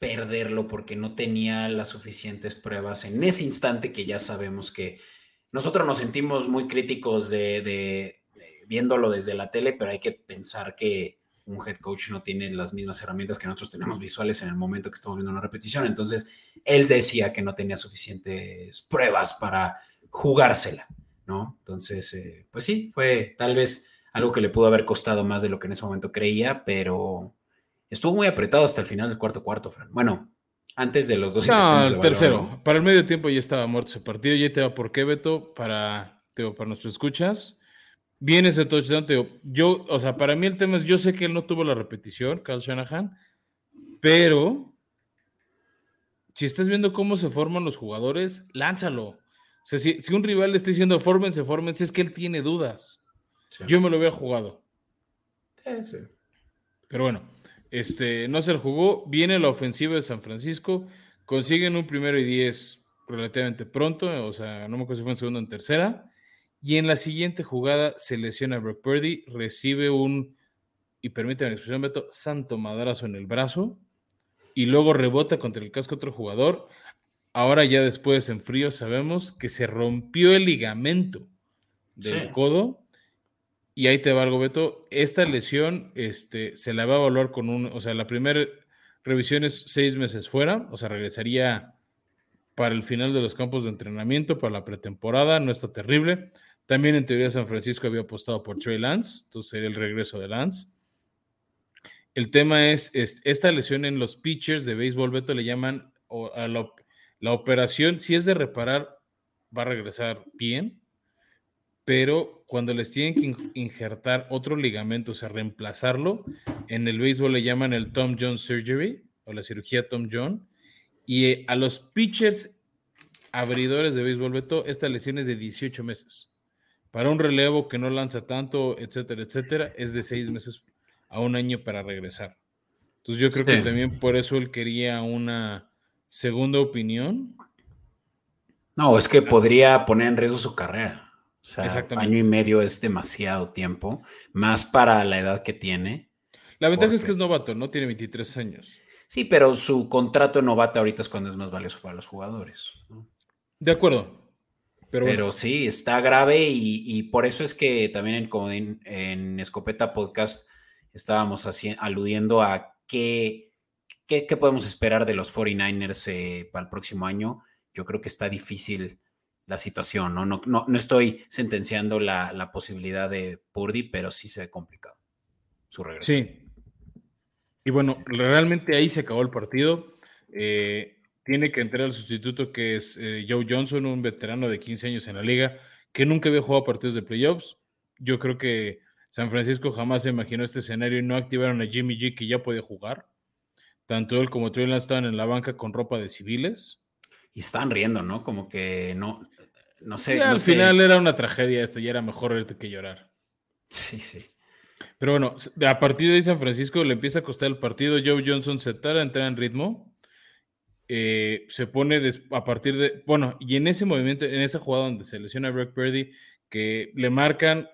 perderlo porque no tenía las suficientes pruebas en ese instante que ya sabemos que nosotros nos sentimos muy críticos de, viéndolo desde la tele, pero hay que pensar que un head coach no tiene las mismas herramientas que nosotros tenemos visuales en el momento que estamos viendo una repetición. Entonces, él decía que no tenía suficientes pruebas para jugársela, ¿no? Entonces, eh, pues sí, fue tal vez algo que le pudo haber costado más de lo que en ese momento creía, pero estuvo muy apretado hasta el final del cuarto cuarto, Fran. Bueno, antes de los dos. No, el tercero. Para el medio tiempo ya estaba muerto ese partido. Ya te va por qué, Beto, para, para nuestros escuchas. Viene ese touchdown, te yo, o sea, para mí el tema es, yo sé que él no tuvo la repetición, Carl Shanahan, pero si estás viendo cómo se forman los jugadores, lánzalo. O sea, si, un rival le está diciendo fórmense, fórmense, es que él tiene dudas. Yo me lo había jugado. Sí, Pero bueno, este, no se lo jugó. Viene la ofensiva de San Francisco. Consiguen un primero y diez relativamente pronto. O sea, no me acuerdo si fue en segundo o en tercera. Y en la siguiente jugada se lesiona a Brock Purdy, recibe un, y permítame la expresión, Beto, santo madrazo en el brazo, y luego rebota contra el casco otro jugador. Ahora ya después en frío sabemos que se rompió el ligamento del codo. Y ahí te va algo, Beto. Esta lesión este, se la va a evaluar con un, o sea, la primera revisión es seis meses fuera, o sea, regresaría para el final de los campos de entrenamiento, para la pretemporada, no está terrible. También en teoría San Francisco había apostado por Trey Lance, entonces sería el regreso de Lance. El tema es, esta lesión en los pitchers de béisbol, Beto, le llaman a la, la, operación, si es de reparar, va a regresar bien, pero cuando les tienen que injertar otro ligamento, o sea, reemplazarlo, en el béisbol le llaman el Tom John Surgery o la cirugía Tom John, y eh, a los pitchers abridores de béisbol, Beto, esta lesión es de 18 meses. Para un relevo que no lanza tanto, etcétera, etcétera, es de seis meses a un año para regresar. Entonces yo creo que también por eso él quería una segunda opinión. No, es que podría poner en riesgo su carrera. O sea, año y medio es demasiado tiempo, más para la edad que tiene. La ventaja es que es novato, ¿no? Tiene 23 años. Sí, pero su contrato de novato ahorita es cuando es más valioso para los jugadores. De acuerdo, pero, sí, está grave y, por eso es que también en, en, Escopeta Podcast estábamos aludiendo a qué, qué, podemos esperar de los 49ers eh, para el próximo año. Yo creo que está difícil la situación, ¿no? No, no, no estoy sentenciando la, posibilidad de Purdy, pero sí se ve complicado su regreso. Sí. Y bueno, realmente ahí se acabó el partido. Eh, tiene que entrar el sustituto que es eh, Joe Johnson, un veterano de 15 años en la liga, que nunca había jugado partidos de playoffs. Yo creo que San Francisco jamás se imaginó este escenario y no activaron a Jimmy G, que ya podía jugar. Tanto él como Trey estaban en la banca con ropa de civiles. Y están riendo, ¿no? Como que no, no sé. al final era una tragedia esto, y era mejor que llorar. Sí, sí. Pero bueno, a partir de ahí San Francisco le empieza a costar el partido. Joe Johnson se tarda en entrar en ritmo eh, se pone a partir de, bueno, y en ese movimiento, en esa jugada donde se lesiona a Brock Purdy, que le marcan,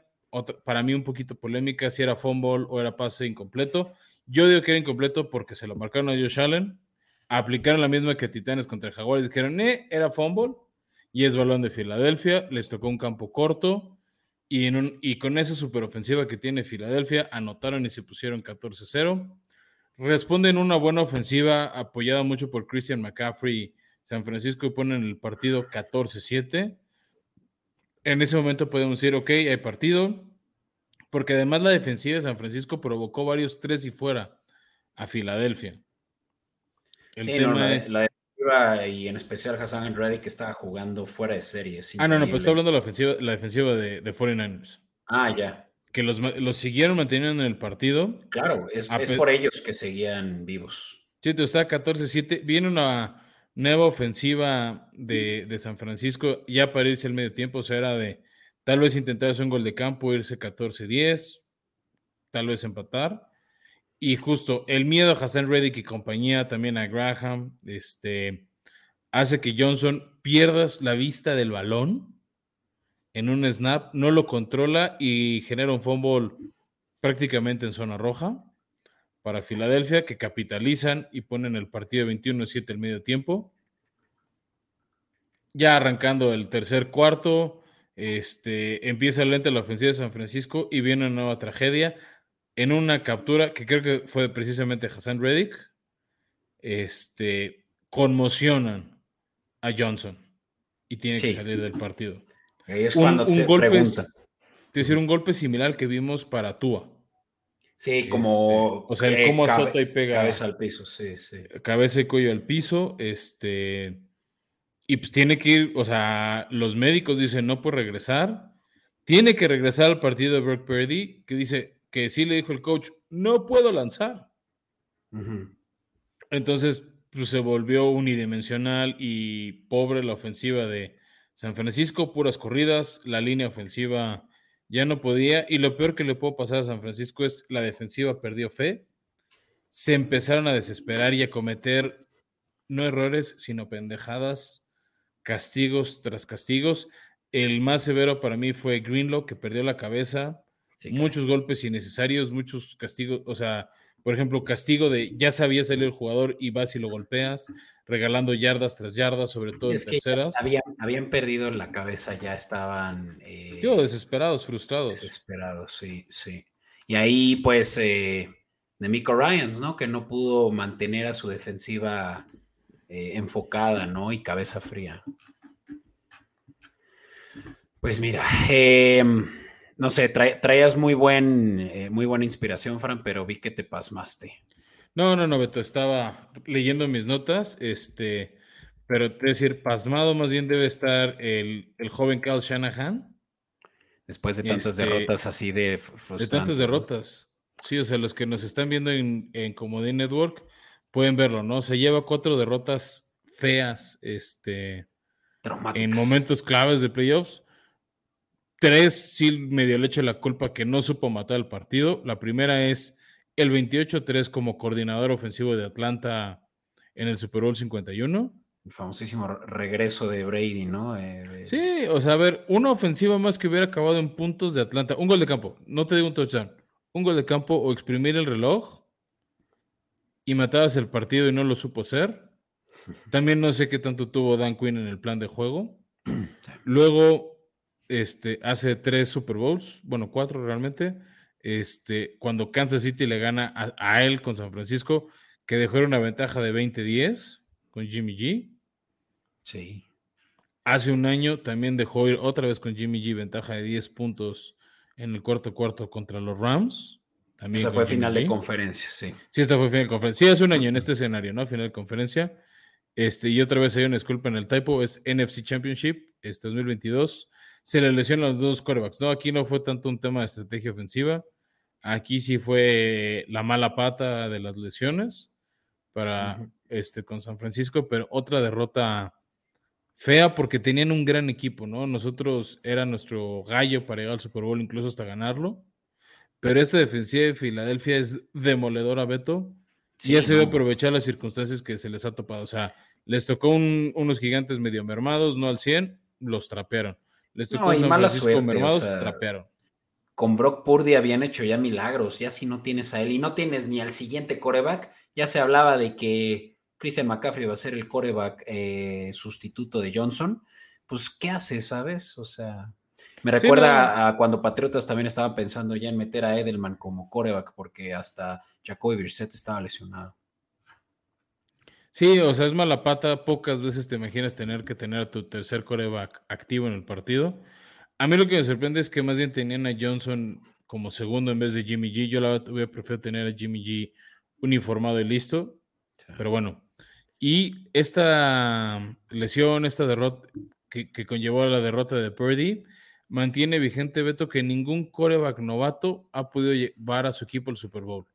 para mí un poquito polémica, si era fumble o era pase incompleto. Yo digo que era incompleto porque se lo marcaron a Josh Allen, aplicaron la misma que Titanes contra el Jaguares, dijeron, eh, era fumble, y es balón de Filadelfia, les tocó un campo corto, y, en y con esa superofensiva que tiene Filadelfia, anotaron y se pusieron 14-0 responden una buena ofensiva apoyada mucho por Christian McCaffrey San Francisco y ponen el partido 14-7. En ese momento podemos decir, ok, hay partido, porque además la defensiva de San Francisco provocó varios tres y fuera a Filadelfia. El tema es... la y en especial Hassan Reddy que estaba jugando fuera de serie. Ah, no, no, pues estoy hablando de la, ofensiva, la defensiva de, de 49ers. Ah, ya que los, los, siguieron manteniendo en el partido. Claro, es, por ellos que seguían vivos. Sí, está 14-7. Viene una nueva ofensiva de, de, San Francisco ya para irse al medio tiempo. O sea, era de tal vez intentar hacer un gol de campo, irse 14-10, tal vez empatar. Y justo el miedo a Hassan Reddick y compañía, también a Graham, este, hace que Johnson pierdas la vista del balón en un snap, no lo controla y genera un fumble prácticamente en zona roja para Filadelfia, que capitalizan y ponen el partido 21-7 el medio tiempo. Ya arrancando el tercer cuarto, Este, empieza lenta la ofensiva de San Francisco y viene una nueva tragedia en una captura que creo que fue precisamente Hassan Reddick. Este, conmocionan a Johnson y tiene que salir del partido. Ahí es cuando un, golpe pregunta. Es decir, un golpe similar que vimos para Tua. Sí, como. Este, o sea, el cómo azota y pega. Cabeza al piso, sí, sí. Cabeza y cuello al piso. Este. Y pues tiene que ir, o sea, los médicos dicen no puede regresar. Tiene que regresar al partido de Brock Purdy, que dice que sí le dijo el coach, no puedo lanzar. Entonces, pues se volvió unidimensional y pobre la ofensiva de San Francisco, puras corridas, la línea ofensiva ya no podía. Y lo peor que le puedo pasar a San Francisco es la defensiva perdió fe. Se empezaron a desesperar y a cometer no errores, sino pendejadas, castigos tras castigos. El más severo para mí fue Greenlow, que perdió la cabeza. Muchos golpes innecesarios, muchos castigos, o sea, por ejemplo, castigo de ya sabía salir el jugador y vas y lo golpeas, regalando yardas tras yardas, sobre todo en terceras. Habían, perdido la cabeza, ya estaban. Eh, desesperados, frustrados. Desesperados, sí, sí. Y ahí, pues, eh, de Miko Ryans, ¿no? Que no pudo mantener a su defensiva eh, enfocada, ¿no? Y cabeza fría. Pues mira, eh no sé, traías muy, buen, eh, muy buena inspiración, Fran, pero vi que te pasmaste. No, no, no, Beto, estaba leyendo mis notas, este, pero es decir, pasmado más bien debe estar el, joven Kyle Shanahan. Después de tantas este, derrotas así de De tantas derrotas. Sí, o sea, los que nos están viendo en, en Comodín Network pueden verlo, ¿no? Se lleva cuatro derrotas feas, este, en momentos claves de playoffs Tres, sí medio le echa la culpa que no supo matar el partido. La primera es el 28-3 como coordinador ofensivo de Atlanta en el Super Bowl 51. El famosísimo regreso de Brady, ¿no? Eh, sí, o sea, a ver, una ofensiva más que hubiera acabado en puntos de Atlanta. Un gol de campo, no te digo un touchdown. Un gol de campo o exprimir el reloj y matabas el partido y no lo supo hacer. También no sé qué tanto tuvo Dan Quinn en el plan de juego. Luego, este, hace tres Super Bowls, bueno, cuatro realmente, este, cuando Kansas City le gana a, él con San Francisco, que dejó una ventaja de 20-10 con Jimmy G. Sí. Hace un año también dejó ir otra vez con Jimmy G ventaja de 10 puntos en el cuarto cuarto contra los Rams. También Esa fue final de conferencia, sí. Sí, esta fue final de conferencia. Sí, hace un año en este escenario, ¿no? Final de conferencia. Este, y otra vez hay una disculpa en el typo, es NFC Championship, este 2022 se le lesionan los dos corebacks. No, aquí no fue tanto un tema de estrategia ofensiva. Aquí sí fue la mala pata de las lesiones para este con San Francisco, pero otra derrota fea porque tenían un gran equipo, ¿no? Nosotros era nuestro gallo para llegar al Super Bowl, incluso hasta ganarlo. Pero esta defensiva de Filadelfia es demoledora, Beto. Sí, ya se debe aprovechar las circunstancias que se les ha topado. O sea, les tocó unos gigantes medio mermados, no al 100, los trapearon no, y mala suerte. Con Brock Purdy habían hecho ya milagros. Ya si no tienes a él y no tienes ni al siguiente coreback, ya se hablaba de que Christian McCaffrey va a ser el coreback eh, sustituto de Johnson. Pues, ¿qué hace, sabes? O sea, me recuerda a cuando Patriotas también estaban pensando ya en meter a Edelman como coreback, porque hasta Jacoby Brissett estaba lesionado. Sí, o sea, es mala pata. Pocas veces te imaginas tener que tener a tu tercer coreback activo en el partido. A mí lo que me sorprende es que más bien tenían a Johnson como segundo en vez de Jimmy G. Yo la hubiera preferido tener a Jimmy G uniformado y listo. Pero bueno. Y esta lesión, esta derrota que, que conllevó a la derrota de Purdy, mantiene vigente, Beto, que ningún coreback novato ha podido llevar a su equipo al Super Bowl.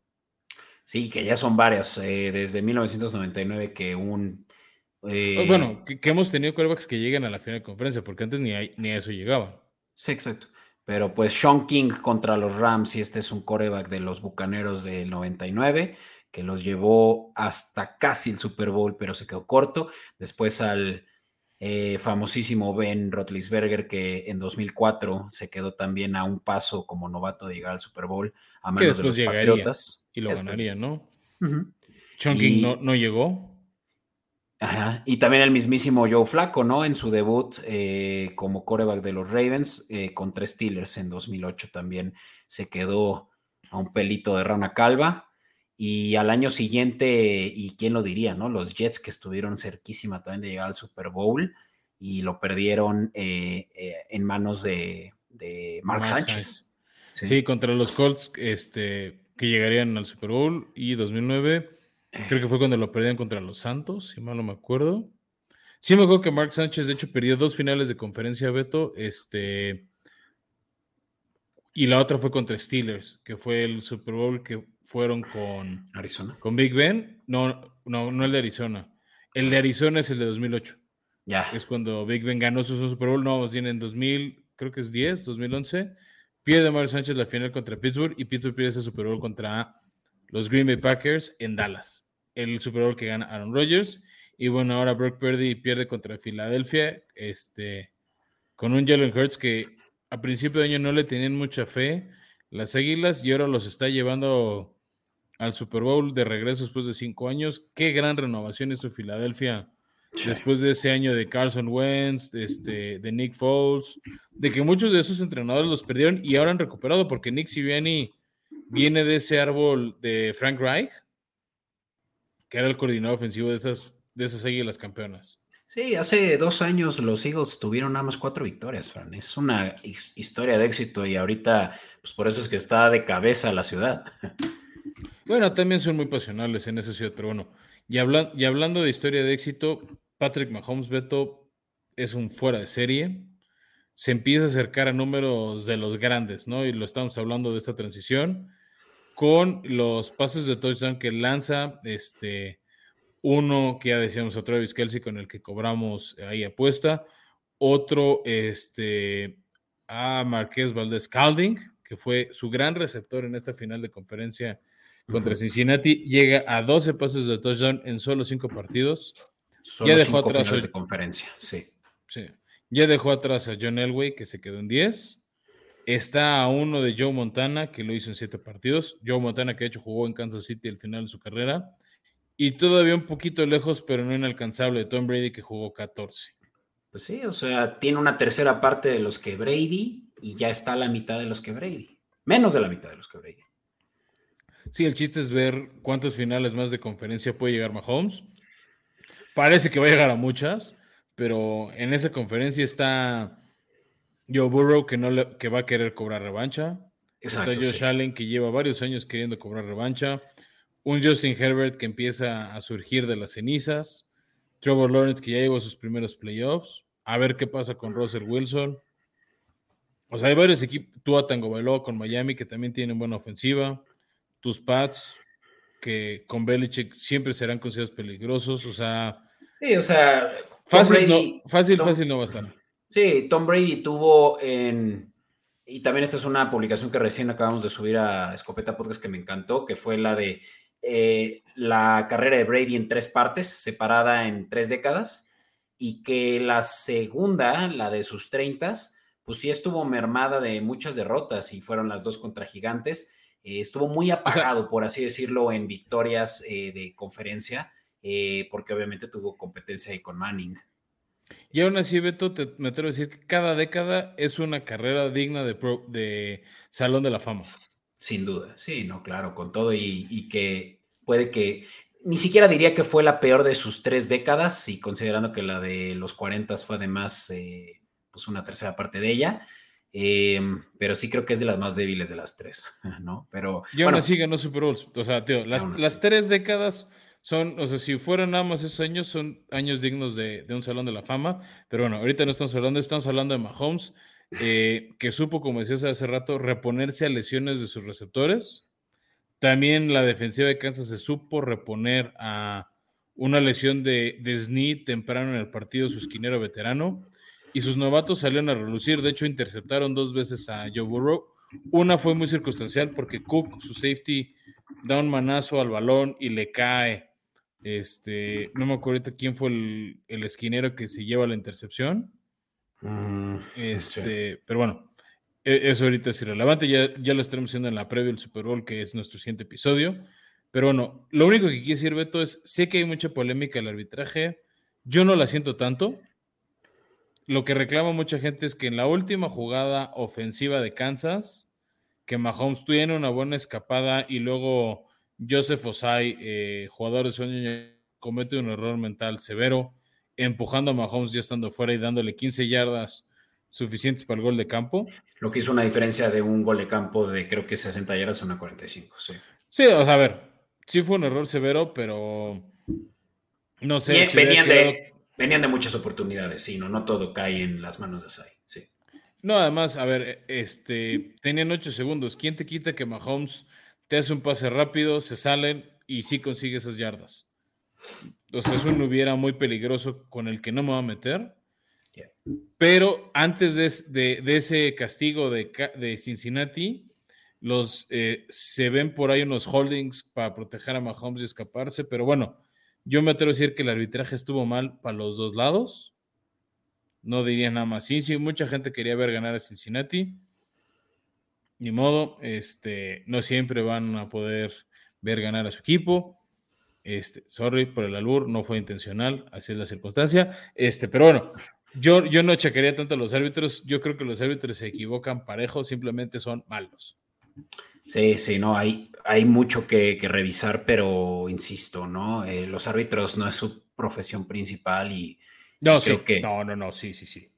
Sí, que ya son varias, eh, desde 1999 que un... Eh, bueno, que, hemos tenido corebacks que llegan a la final de conferencia, porque antes ni a, ni eso llegaban. Sí, exacto. Pero pues Sean King contra los Rams, y este es un coreback de los Bucaneros del 99, que los llevó hasta casi el Super Bowl, pero se quedó corto. Después al eh, famosísimo Ben Rotlisberger, que en 2004 se quedó también a un paso como novato de llegar al Super Bowl a manos de los Patriotas. Y lo ganaría, ¿no? King no, no, llegó. Ajá. Y también el mismísimo Joe Flaco, ¿no? En su debut eh, como coreback de los Ravens eh, contra Steelers en 2008 también se quedó a un pelito de rana calva. Y al año siguiente, y quién lo diría, ¿no? Los Jets que estuvieron cerquísima también de llegar al Super Bowl y lo perdieron eh, en manos de, Mark, Sánchez. Sí. contra los Colts este, que llegarían al Super Bowl y 2009 Creo que fue cuando lo perdieron contra los Santos, si mal no me acuerdo. Sí me acuerdo que Mark Sánchez, de hecho, perdió dos finales de conferencia, Beto, este... Y la otra fue contra Steelers, que fue el Super Bowl que fueron con... Arizona. Con Big Ben. No, no, no el de Arizona. El de Arizona es el de 2008. Ya. Es cuando Big Ben ganó su Super Bowl. No, tiene en 2000, creo que es 10, 2011. Pierde Mark Sánchez la final contra Pittsburgh y Pittsburgh pierde ese Super Bowl contra los Green Bay Packers en Dallas el Super Bowl que gana Aaron Rodgers. Y bueno, ahora Brock Purdy pierde contra Filadelfia, este, con un Jalen Hurts que a principio de año no le tenían mucha fe las Águilas y ahora los está llevando al Super Bowl de regreso después de cinco años. Qué gran renovación hizo Filadelfia después de ese año de Carson Wentz, este, de Nick Foles, de que muchos de esos entrenadores los perdieron y ahora han recuperado porque Nick Sirianni viene de ese árbol de Frank Reich que era el coordinador ofensivo de esas, de esas águilas campeonas. Sí, hace dos años los Eagles tuvieron nada más cuatro victorias, Fran. Es una historia de éxito y ahorita, pues por eso es que está de cabeza la ciudad. Bueno, también son muy pasionales en esa ciudad, pero bueno. Y, y hablando de historia de éxito, Patrick Mahomes Beto es un fuera de serie. Se empieza a acercar a números de los grandes, ¿no? Y lo estamos hablando de esta transición con los pases de touchdown que lanza, este, uno que ya decíamos a Travis Kelsey con el que cobramos ahí apuesta, otro este, a Marqués Valdés Calding, que fue su gran receptor en esta final de conferencia contra Cincinnati, llega a 12 pases de touchdown en solo 5 partidos. Solo ya dejó atrás de conferencia, sí. sí. Ya dejó atrás a John Elway, que se quedó en 10. Está a uno de Joe Montana, que lo hizo en siete partidos. Joe Montana, que de hecho jugó en Kansas City al final de su carrera. Y todavía un poquito lejos, pero no inalcanzable, de Tom Brady, que jugó 14. Pues sí, o sea, tiene una tercera parte de los que Brady y ya está a la mitad de los que Brady. Menos de la mitad de los que Brady. Sí, el chiste es ver cuántas finales más de conferencia puede llegar Mahomes. Parece que va a llegar a muchas, pero en esa conferencia está Joe Burrow que, no le, que va a querer cobrar revancha. Exacto, Está Josh Allen que lleva varios años queriendo cobrar revancha. Un Justin Herbert que empieza a surgir de las cenizas. Trevor Lawrence que ya lleva sus primeros playoffs. A ver qué pasa con Russell Wilson. O sea, hay varios equipos. Tú a Tango Bailoa con Miami que también tienen buena ofensiva. Tus Pats que con Belichick siempre serán considerados peligrosos. O sea. Sí, o sea. Fácil, no, fácil, fácil no va a estar. Sí, Tom Brady tuvo en... Y también esta es una publicación que recién acabamos de subir a Escopeta Podcast que me encantó, que fue la de eh, la carrera de Brady en tres partes, separada en tres décadas, y que la segunda, la de sus treintas, pues sí estuvo mermada de muchas derrotas y fueron las dos contra gigantes. Eh, estuvo muy apagado, por así decirlo, en victorias eh, de conferencia, porque obviamente tuvo competencia ahí con Manning. Y aún así, Beto, te, me atrevo a decir que cada década es una carrera digna de, de Salón de la Fama. Sin duda, sí, no, claro, con todo y, que puede que, ni siquiera diría que fue la peor de sus tres décadas y considerando que la de los 40 fue además eh, pues una tercera parte de ella, em, pero sí creo que es de las más débiles de las tres, ¿no? Pero... Y aún así ganó Super Bowls, o sea, tío, las, las tres décadas son, o sea, si fueran nada más esos años, son años dignos de, un Salón de la Fama. Pero bueno, ahorita no estamos hablando, estamos hablando de Mahomes, eh, que supo, como decías hace rato, reponerse a lesiones de sus receptores. También la defensiva de Kansas se supo reponer a una lesión de, de temprano en el partido, su esquinero veterano. Y sus novatos salieron a relucir. De hecho, interceptaron dos veces a Joe Burrow. Una fue muy circunstancial porque Cook, su safety, da un manazo al balón y le cae este, no me acuerdo ahorita quién fue el, esquinero que se lleva la intercepción. Mm, este, pero bueno, e, eso ahorita es irrelevante. Ya, ya lo estaremos haciendo en la previa del Super Bowl, que es nuestro siguiente episodio. Pero bueno, lo único que quiero decir, Beto, es: sé que hay mucha polémica el arbitraje. Yo no la siento tanto. Lo que reclama mucha gente es que en la última jugada ofensiva de Kansas, que Mahomes tiene una buena escapada y luego Joseph Osai, eh, jugador de sueño, comete un error mental severo, empujando a Mahomes ya estando fuera y dándole 15 yardas suficientes para el gol de campo. Lo que hizo una diferencia de un gol de campo de creo que 60 yardas a una 45, sí. Sí, o sea, a ver, sí fue un error severo, pero no sé. venían, de, venían de muchas oportunidades, sí, no, no todo cae en las manos de Sai, sí. No, además, a ver, este, tenían 8 segundos. ¿Quién te quita que Mahomes te hace un pase rápido, se salen y sí consigue esas yardas? O sea, eso no hubiera muy peligroso con el que no me va a meter. Pero antes de, ese castigo de, Cincinnati, los, eh, se ven por ahí unos holdings para proteger a Mahomes y escaparse. Pero bueno, yo me atrevo a decir que el arbitraje estuvo mal para los dos lados. No diría nada más. Sí, sí, mucha gente quería ver ganar a Cincinnati. Ni modo, este, no siempre van a poder ver ganar a su equipo. Este, sorry por el albur, no fue intencional, así es la circunstancia. Este, pero bueno, yo, yo no chequearía tanto a los árbitros. Yo creo que los árbitros se equivocan parejos, simplemente son malos. Sí, sí, no, hay, hay mucho que, revisar, pero insisto, ¿no? Eh, los árbitros no es su profesión principal y. No, sí, que... no, no, no, sí, sí, sí.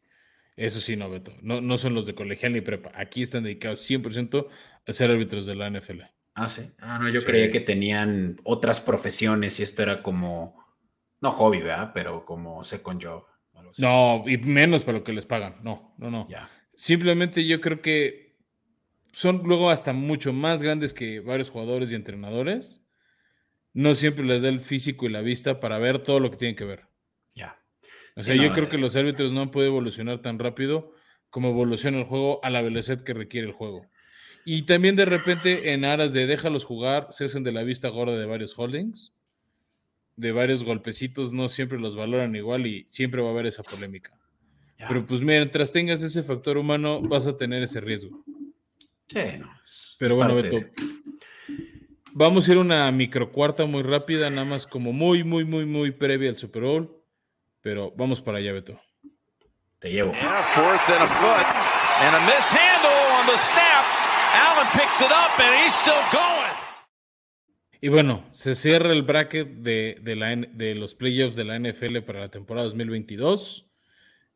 Eso sí, no, Beto. No, no son los de colegial ni prepa. Aquí están dedicados 100% a ser árbitros de la NFL. Ah, sí. Ah, no, yo creía que tenían otras profesiones y esto era como, no hobby, ¿verdad? Pero como second job. No, y menos para lo que les pagan. No, no, no. Simplemente yo creo que son luego hasta mucho más grandes que varios jugadores y entrenadores. No siempre les da el físico y la vista para ver todo lo que tienen que ver. Ya. O sea, yo creo eh. que los árbitros no han podido evolucionar tan rápido como evoluciona el juego a la velocidad que requiere el juego. Y también de repente en aras de déjalos jugar, se hacen de la vista gorda de varios holdings, de varios golpecitos, no siempre los valoran igual y siempre va a haber esa polémica. Pero pues mientras tengas ese factor humano, vas a tener ese riesgo. Sí, no. Pero bueno, Beto. Vamos a ir una micro cuarta muy rápida, nada más como muy, muy, muy, muy previa al Super Bowl. Pero vamos para allá, Beto. Te llevo. Y bueno, se cierra el bracket de, la, de los playoffs de la NFL para la temporada 2022.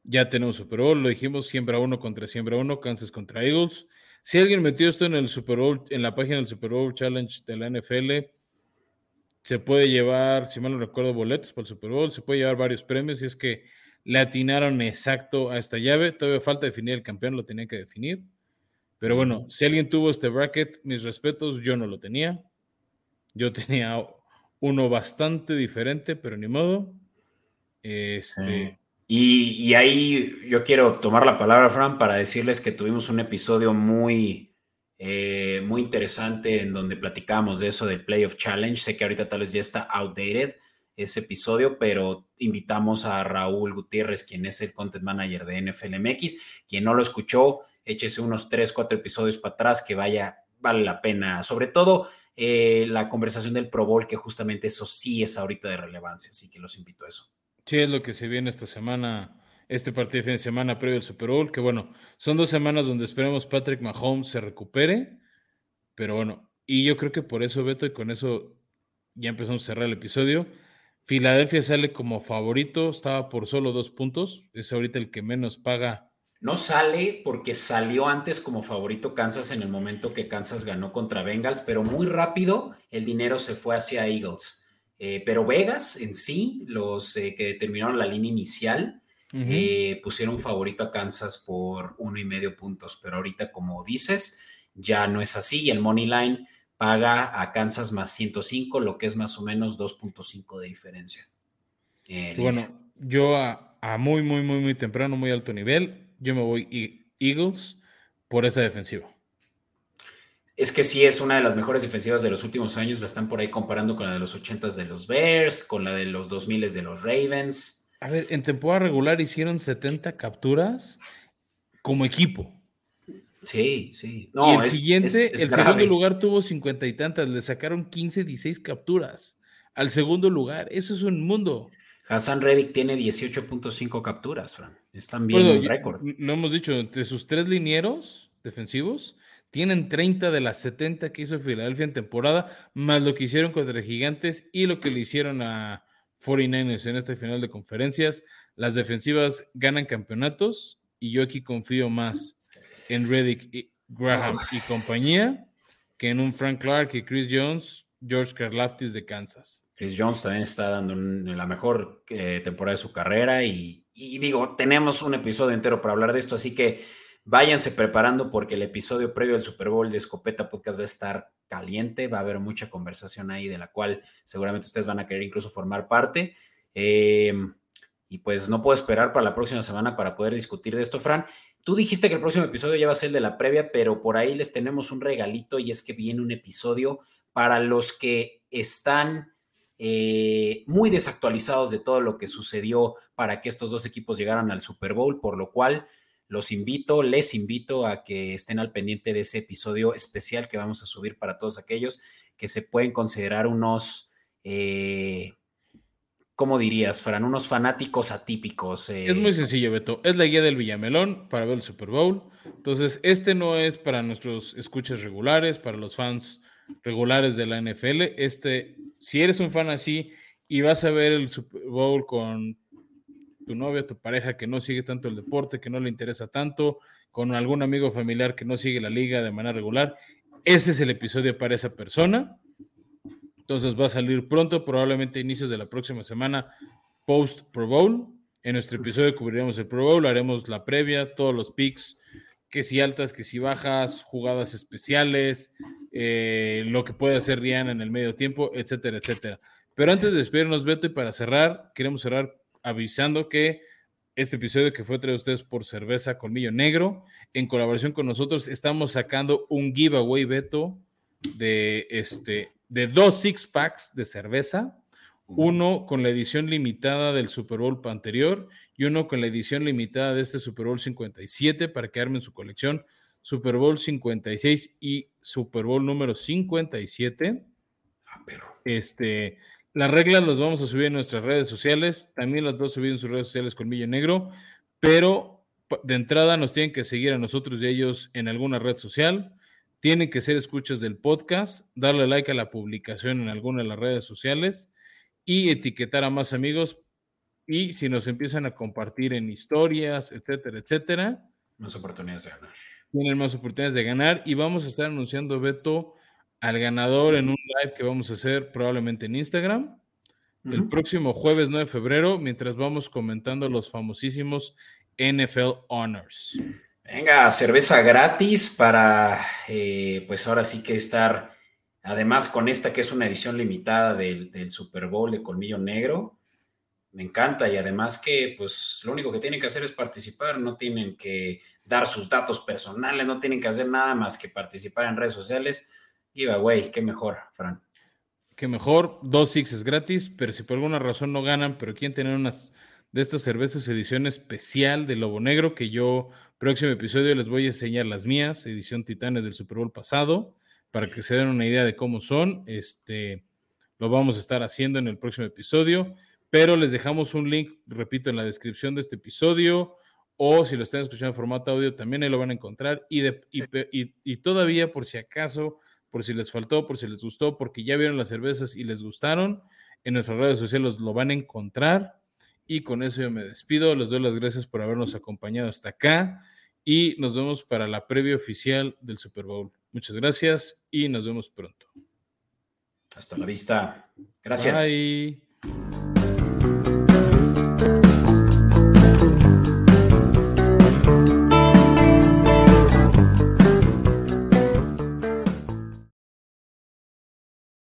Ya tenemos Super Bowl, lo dijimos, siembra uno contra siembra uno, Kansas contra Eagles. Si alguien metió esto en el Super Bowl, en la página del Super Bowl Challenge de la NFL, se puede llevar, si mal no recuerdo, boletos para el Super Bowl, se puede llevar varios premios y es que le atinaron exacto a esta llave. Todavía falta definir el campeón, lo tenía que definir. Pero bueno, si alguien tuvo este bracket, mis respetos, yo no lo tenía. Yo tenía uno bastante diferente, pero ni modo. Este. Y, ahí yo quiero tomar la palabra, Fran, para decirles que tuvimos un episodio muy, eh, muy interesante en donde platicamos de eso del Playoff Challenge. Sé que ahorita tal vez ya está outdated ese episodio, pero invitamos a Raúl Gutiérrez, quien es el content manager de NFLMX. Quien no lo escuchó, échese unos 3, 4 episodios para atrás que vaya, vale la pena. Sobre todo eh, la conversación del Pro Bowl, que justamente eso sí es ahorita de relevancia, así que los invito a eso. Sí, es lo que se viene esta semana, este partido de fin de semana previo al Super Bowl, que bueno, son dos semanas donde esperemos Patrick Mahomes se recupere, pero bueno, y yo creo que por eso, Beto, y con eso ya empezamos a cerrar el episodio. Filadelfia sale como favorito, estaba por solo dos puntos, es ahorita el que menos paga no sale porque salió antes como favorito Kansas en el momento que Kansas ganó contra Bengals, pero muy rápido el dinero se fue hacia Eagles. Eh, pero Vegas en sí, los eh, que determinaron la línea inicial, eh, pusieron favorito a Kansas por uno y medio puntos. Pero ahorita, como dices, ya no es así y el Money Line paga a Kansas más 105, lo que es más o menos 2.5 de diferencia. bueno, yo a, a muy, muy, muy, muy temprano, muy alto nivel, yo me voy Eagles por esa defensiva. Es que sí es una de las mejores defensivas de los últimos años. La están por ahí comparando con la de los 80s de los Bears, con la de los 2000 de los Ravens. A ver, en temporada regular hicieron 70 capturas como equipo. Sí, sí. No, y el siguiente, el segundo lugar tuvo 50 y tantas. Le sacaron 15, 16 capturas al segundo lugar. Eso es un mundo. Hassan Reddick tiene 18.5 capturas, Fran. Están bien el récord. Lo hemos dicho, entre sus tres linieros defensivos, tienen 30 de las 70 que hizo Filadelfia en temporada, más lo que hicieron contra Gigantes y lo que le hicieron a 49ers en este final de conferencias. Las defensivas ganan campeonatos y yo aquí confío más en Reddick, Graham y compañía que en un Frank Clark y Chris Jones, George Karlaftis de Kansas. Chris Jones también está dando la mejor eh, temporada de su carrera y, digo, tenemos un episodio entero para hablar de esto, así que váyanse preparando porque el episodio previo al Super Bowl de Escopeta Podcast va a estar caliente, va a haber mucha conversación ahí de la cual seguramente ustedes van a querer incluso formar parte. Em, y pues no puedo esperar para la próxima semana para poder discutir de esto, Fran. Tú dijiste que el próximo episodio ya va a ser el de la previa, pero por ahí les tenemos un regalito y es que viene un episodio para los que están eh, muy desactualizados de todo lo que sucedió para que estos dos equipos llegaran al Super Bowl, por lo cual los invito, les invito a que estén al pendiente de ese episodio especial que vamos a subir para todos aquellos que se pueden considerar unos, eh, ¿cómo dirías, Fran? Unos fanáticos atípicos. Eh. Es muy sencillo, Beto. Es la guía del Villamelón para ver el Super Bowl. Entonces, este no es para nuestros escuchas regulares, para los fans regulares de la NFL. Este, si eres un fan así y vas a ver el Super Bowl con tu novia, tu pareja que no sigue tanto el deporte, que no le interesa tanto, con algún amigo familiar que no sigue la liga de manera regular, ese es el episodio para esa persona. Entonces va a salir pronto, probablemente inicios de la próxima semana, post Pro Bowl. En nuestro episodio cubriremos el Pro Bowl, haremos la previa, todos los picks, que si altas, que si bajas, jugadas especiales, eh, lo que puede hacer Rihanna en el medio tiempo, etcétera, etcétera. Pero antes de despedirnos, Beto, y para cerrar, queremos cerrar avisando que este episodio que fue traído a ustedes por Cerveza Colmillo Negro, en colaboración con nosotros, estamos sacando un giveaway, Beto, de, este, de dos six packs de cerveza, uno con la edición limitada del Super Bowl anterior y uno con la edición limitada de este Super Bowl 57 para que armen su colección. Super Bowl 56 y Super Bowl número 57. Ah, pero. Este, las reglas las vamos a subir en nuestras redes sociales, también las voy a subir en sus redes sociales con Millo Negro, pero de entrada nos tienen que seguir a nosotros y ellos en alguna red social, tienen que ser escuchas del podcast, darle like a la publicación en alguna de las redes sociales y etiquetar a más amigos y si nos empiezan a compartir en historias, etcétera, etcétera. Más oportunidades de ganar. Tienen más oportunidades de ganar y vamos a estar anunciando, Beto, al ganador en un live que vamos a hacer probablemente en Instagram el próximo jueves 9 de febrero, mientras vamos comentando los famosísimos NFL Honors. Venga, cerveza gratis para, eh, pues ahora sí que estar, además con esta que es una edición limitada del, del, Super Bowl de Colmillo Negro. Me encanta y además que, pues lo único que tienen que hacer es participar, no tienen que dar sus datos personales, no tienen que hacer nada más que participar en redes sociales Giveaway, qué mejor, Fran. Qué mejor, dos sixes gratis, pero si por alguna razón no ganan, pero quieren tener unas de estas cervezas edición especial de Lobo Negro, que yo próximo episodio les voy a enseñar las mías, edición Titanes del Super Bowl pasado, para que se den una idea de cómo son. Este, lo vamos a estar haciendo en el próximo episodio, pero les dejamos un link, repito, en la descripción de este episodio, o si lo están escuchando en formato audio, también ahí lo van a encontrar. Y, de, y, y todavía, por si acaso por si les faltó, por si les gustó, porque ya vieron las cervezas y les gustaron. En nuestras redes sociales lo van a encontrar. Y con eso yo me despido. Les doy las gracias por habernos acompañado hasta acá. Y nos vemos para la previa oficial del Super Bowl. Muchas gracias y nos vemos pronto. Hasta la vista. Gracias. Bye.